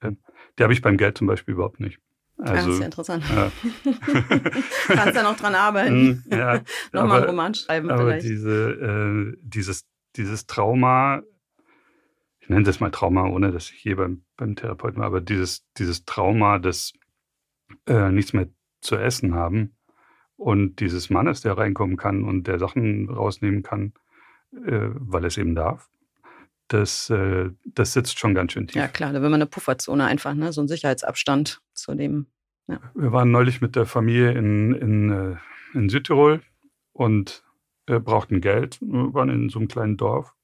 äh, die habe ich beim Geld zum Beispiel überhaupt nicht. Also, ja, das ist ja interessant. Ja. *laughs* Kannst ja noch dran arbeiten. Hm, *laughs* ja, Nochmal einen Roman schreiben aber vielleicht. Diese, äh, dieses, dieses Trauma, ich nenne das mal Trauma, ohne dass ich je beim, beim Therapeuten war, aber dieses, dieses Trauma des äh, nichts mehr zu essen haben, und dieses Mannes, der reinkommen kann und der Sachen rausnehmen kann, äh, weil es eben darf, das, äh, das sitzt schon ganz schön tief. Ja, klar, da will man eine Pufferzone einfach, ne? so ein Sicherheitsabstand zu dem. Ja. Wir waren neulich mit der Familie in, in, äh, in Südtirol und äh, brauchten Geld, wir waren in so einem kleinen Dorf.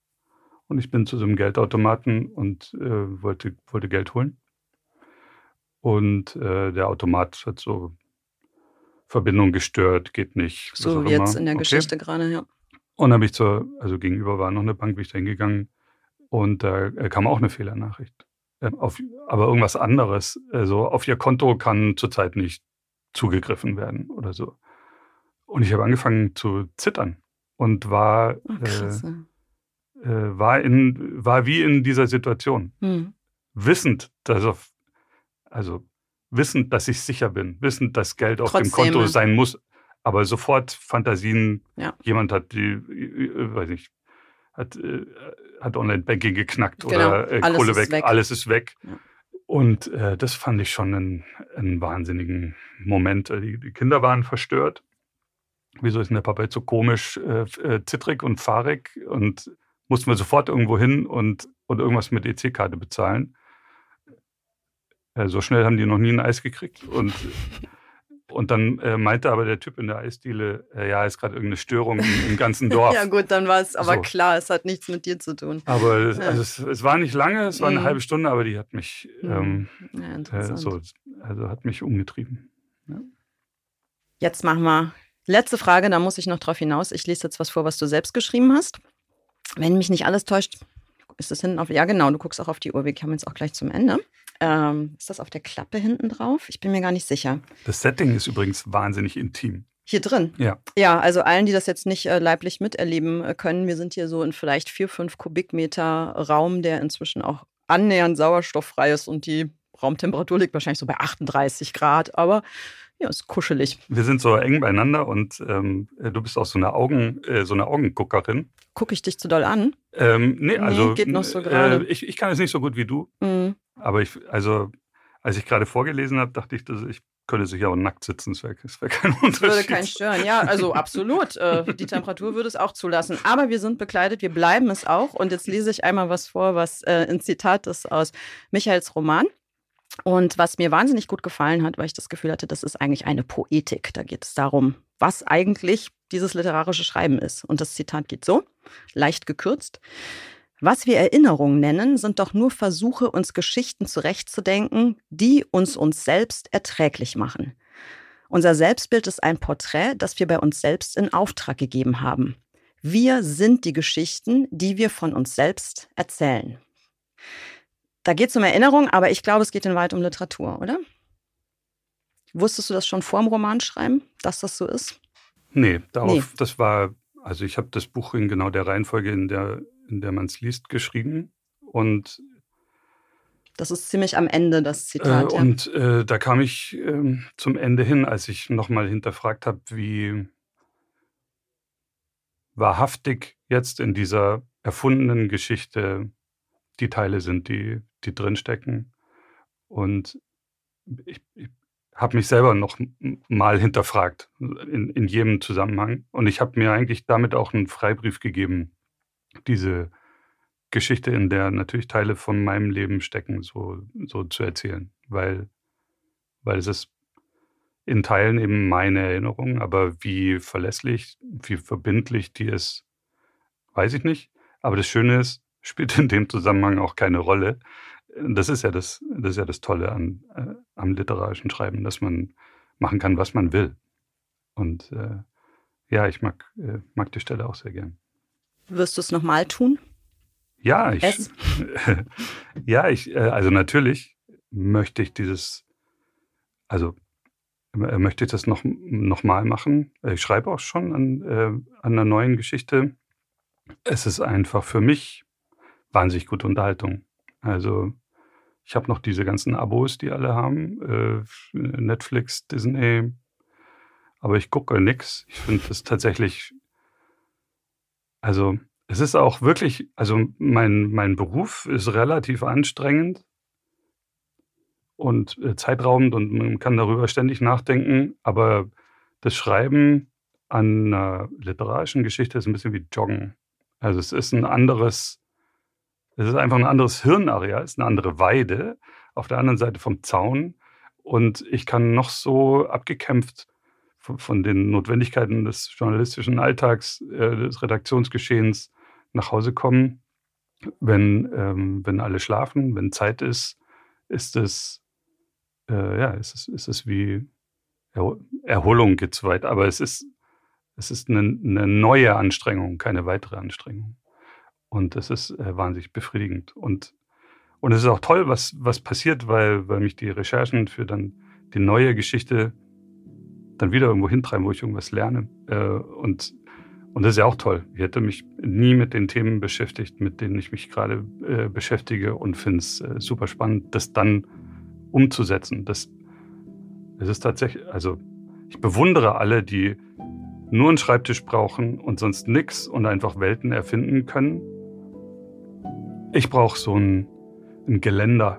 Und ich bin zu so einem Geldautomaten und äh, wollte, wollte Geld holen. Und äh, der Automat hat so Verbindung gestört, geht nicht. So wie jetzt in der okay. Geschichte gerade, ja. Und dann habe ich zur, also gegenüber war noch eine Bank, bin ich da hingegangen und da äh, kam auch eine Fehlernachricht. Äh, auf, aber irgendwas anderes. Also auf ihr Konto kann zurzeit nicht zugegriffen werden oder so. Und ich habe angefangen zu zittern und war, oh, äh, äh, war, in, war wie in dieser Situation. Hm. Wissend, dass auf, also wissend, dass ich sicher bin, wissend, dass Geld auf Trotzdem. dem Konto sein muss, aber sofort Fantasien, ja. jemand hat die, äh, weiß ich, hat, äh, hat Online-Banking geknackt genau. oder äh, Kohle weg, weg, alles ist weg. Ja. Und äh, das fand ich schon einen, einen wahnsinnigen Moment. Die, die, Kinder waren verstört. Wieso ist denn der Papa jetzt so komisch, äh, äh zittrig und fahrig? Und mussten wir sofort irgendwo hin und, und irgendwas mit EC-Karte bezahlen. Äh, so schnell haben die noch nie ein Eis gekriegt. Und und dann äh, meinte aber der Typ in der Eisdiele, äh, ja, ist gerade irgendeine Störung im, im ganzen *laughs* Dorf. ja gut, dann war es aber so. klar, es hat nichts mit dir zu tun. Aber ja. also es, es, war nicht lange, es war eine mhm. halbe Stunde, aber die hat mich mhm. ähm, ja, äh, so, also hat mich umgetrieben. Ja. Jetzt machen wir letzte Frage, da muss ich noch drauf hinaus. Ich lese jetzt was vor, was du selbst geschrieben hast. Wenn mich nicht alles täuscht, ist das hinten auf. Ja, genau, du guckst auch auf die Uhr. Wir kommen jetzt auch gleich zum Ende. Ähm, ist das auf der Klappe hinten drauf? Ich bin mir gar nicht sicher. Das Setting ist übrigens wahnsinnig intim. Hier drin? Ja. Ja, also allen, die das jetzt nicht äh, leiblich miterleben äh, können, wir sind hier so in vielleicht vier, fünf Kubikmeter Raum, der inzwischen auch annähernd sauerstofffrei ist und die Raumtemperatur liegt wahrscheinlich so bei 38 Grad, aber ja, ist kuschelig. Wir sind so eng beieinander und ähm, du bist auch so eine Augen, äh, so eine Augenguckerin. Gucke ich dich zu doll an? Ähm, nee, also nee, geht noch so gerade. Äh, ich, ich kann es nicht so gut wie du. Mhm. Aber ich, also, als ich gerade vorgelesen habe, dachte ich, dass ich könnte sich auch nackt sitzen, das wäre wär kein *laughs* Unterschied. Würde keinen stören, ja, also absolut. Äh, die Temperatur würde es auch zulassen. Aber wir sind bekleidet, wir bleiben es auch. Und jetzt lese ich einmal was vor, was äh, ein Zitat ist aus Michaels Roman. Und was mir wahnsinnig gut gefallen hat, weil ich das Gefühl hatte, das ist eigentlich eine Poetik. Da geht es darum, was eigentlich dieses literarische Schreiben ist. Und das Zitat geht so, leicht gekürzt. Was wir Erinnerung nennen, sind doch nur Versuche, uns Geschichten zurechtzudenken, die uns uns selbst erträglich machen. Unser Selbstbild ist ein Porträt, das wir bei uns selbst in Auftrag gegeben haben. Wir sind die Geschichten, die wir von uns selbst erzählen. Da geht es um Erinnerung, aber ich glaube, es geht in weit um Literatur, oder? Wusstest du das schon vor dem Romanschreiben, dass das so ist? Nee, darauf, nee. das war, also ich habe das Buch in genau der Reihenfolge, in der, in der man es liest, geschrieben. Und das ist ziemlich am Ende, das Zitat. Äh, und äh, da kam ich äh, zum Ende hin, als ich nochmal hinterfragt habe, wie wahrhaftig jetzt in dieser erfundenen Geschichte die Teile sind, die, die drinstecken. Und ich, ich habe mich selber noch mal hinterfragt in, in jedem Zusammenhang. Und ich habe mir eigentlich damit auch einen Freibrief gegeben, diese Geschichte, in der natürlich Teile von meinem Leben stecken, so, so zu erzählen. Weil, weil es ist in Teilen eben meine Erinnerung, aber wie verlässlich, wie verbindlich die ist, weiß ich nicht. Aber das Schöne ist, spielt in dem Zusammenhang auch keine Rolle. Das ist ja das, das, ist ja das Tolle an, äh, am literarischen Schreiben, dass man machen kann, was man will. Und äh, ja, ich mag, äh, mag die Stelle auch sehr gern. Wirst du es nochmal tun? Ja, ich, *laughs* ja, ich, äh, also natürlich möchte ich dieses, also äh, möchte ich das noch, noch mal machen. Ich schreibe auch schon an, äh, an einer neuen Geschichte. Es ist einfach für mich wahnsinnig gute Unterhaltung. Also ich habe noch diese ganzen Abos, die alle haben. Äh, Netflix, Disney. Aber ich gucke nichts. Ich finde das tatsächlich, also es ist auch wirklich, also mein, mein Beruf ist relativ anstrengend und äh, zeitraubend und man kann darüber ständig nachdenken. Aber das Schreiben an einer literarischen Geschichte ist ein bisschen wie Joggen. Also es ist ein anderes, es ist einfach ein anderes Hirnareal, es ist eine andere Weide auf der anderen Seite vom Zaun. Und ich kann noch so abgekämpft von, von den Notwendigkeiten des journalistischen Alltags, äh, des Redaktionsgeschehens nach Hause kommen. wenn, ähm, wenn alle schlafen, wenn Zeit ist, ist es, äh, ja, ist es, ist es wie Erholung geht zu weit, aber es ist, es ist eine, eine neue Anstrengung, keine weitere Anstrengung. Und es ist äh, wahnsinnig befriedigend. Und, und es ist auch toll, was, was passiert, weil, weil mich die Recherchen für dann die neue Geschichte dann wieder irgendwo hintreiben, wo ich irgendwas lerne. Äh, und, und das ist ja auch toll. Ich hätte mich nie mit den Themen beschäftigt, mit denen ich mich gerade äh, beschäftige und finde es äh, super spannend, das dann umzusetzen. Das, das ist tatsächlich, also ich bewundere alle, die nur einen Schreibtisch brauchen und sonst nichts und einfach Welten erfinden können. Ich brauche so ein, ein Geländer,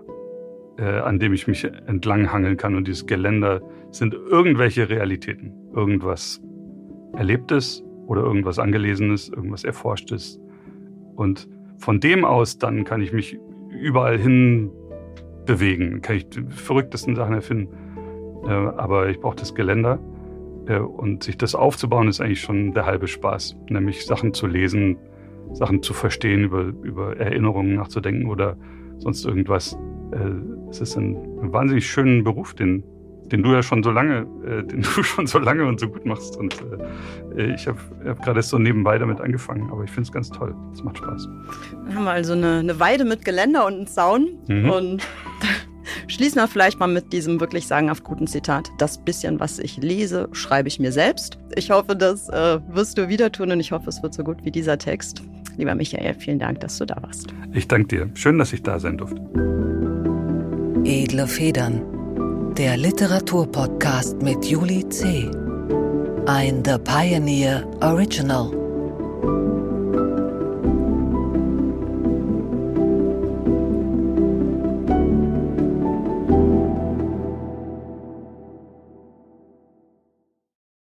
äh, an dem ich mich entlang hangeln kann. Und dieses Geländer sind irgendwelche Realitäten. Irgendwas Erlebtes oder irgendwas Angelesenes, irgendwas Erforschtes. Und von dem aus dann kann ich mich überall hin bewegen, kann ich die verrücktesten Sachen erfinden. Äh, aber ich brauche das Geländer. Äh, und sich das aufzubauen, ist eigentlich schon der halbe Spaß. Nämlich Sachen zu lesen, Sachen zu verstehen, über, über Erinnerungen nachzudenken oder sonst irgendwas. Äh, es ist ein, ein wahnsinnig schöner Beruf, den, den du ja schon so lange, äh, den *laughs* du schon so lange und so gut machst. Und äh, ich habe hab gerade so nebenbei damit angefangen, aber ich finde es ganz toll. Es macht Spaß. Dann haben wir also eine, eine Weide mit Geländer und einen Zaun mhm. und *laughs* schließen wir vielleicht mal mit diesem wirklich sagenhaft guten Zitat. Das bisschen, was ich lese, schreibe ich mir selbst. Ich hoffe, das äh, wirst du wieder tun und ich hoffe, es wird so gut wie dieser Text. Lieber Michael, vielen Dank, dass du da warst. Ich danke dir. Schön, dass ich da sein durfte. Edle Federn, der Literaturpodcast mit Juli C. Ein The Pioneer Original.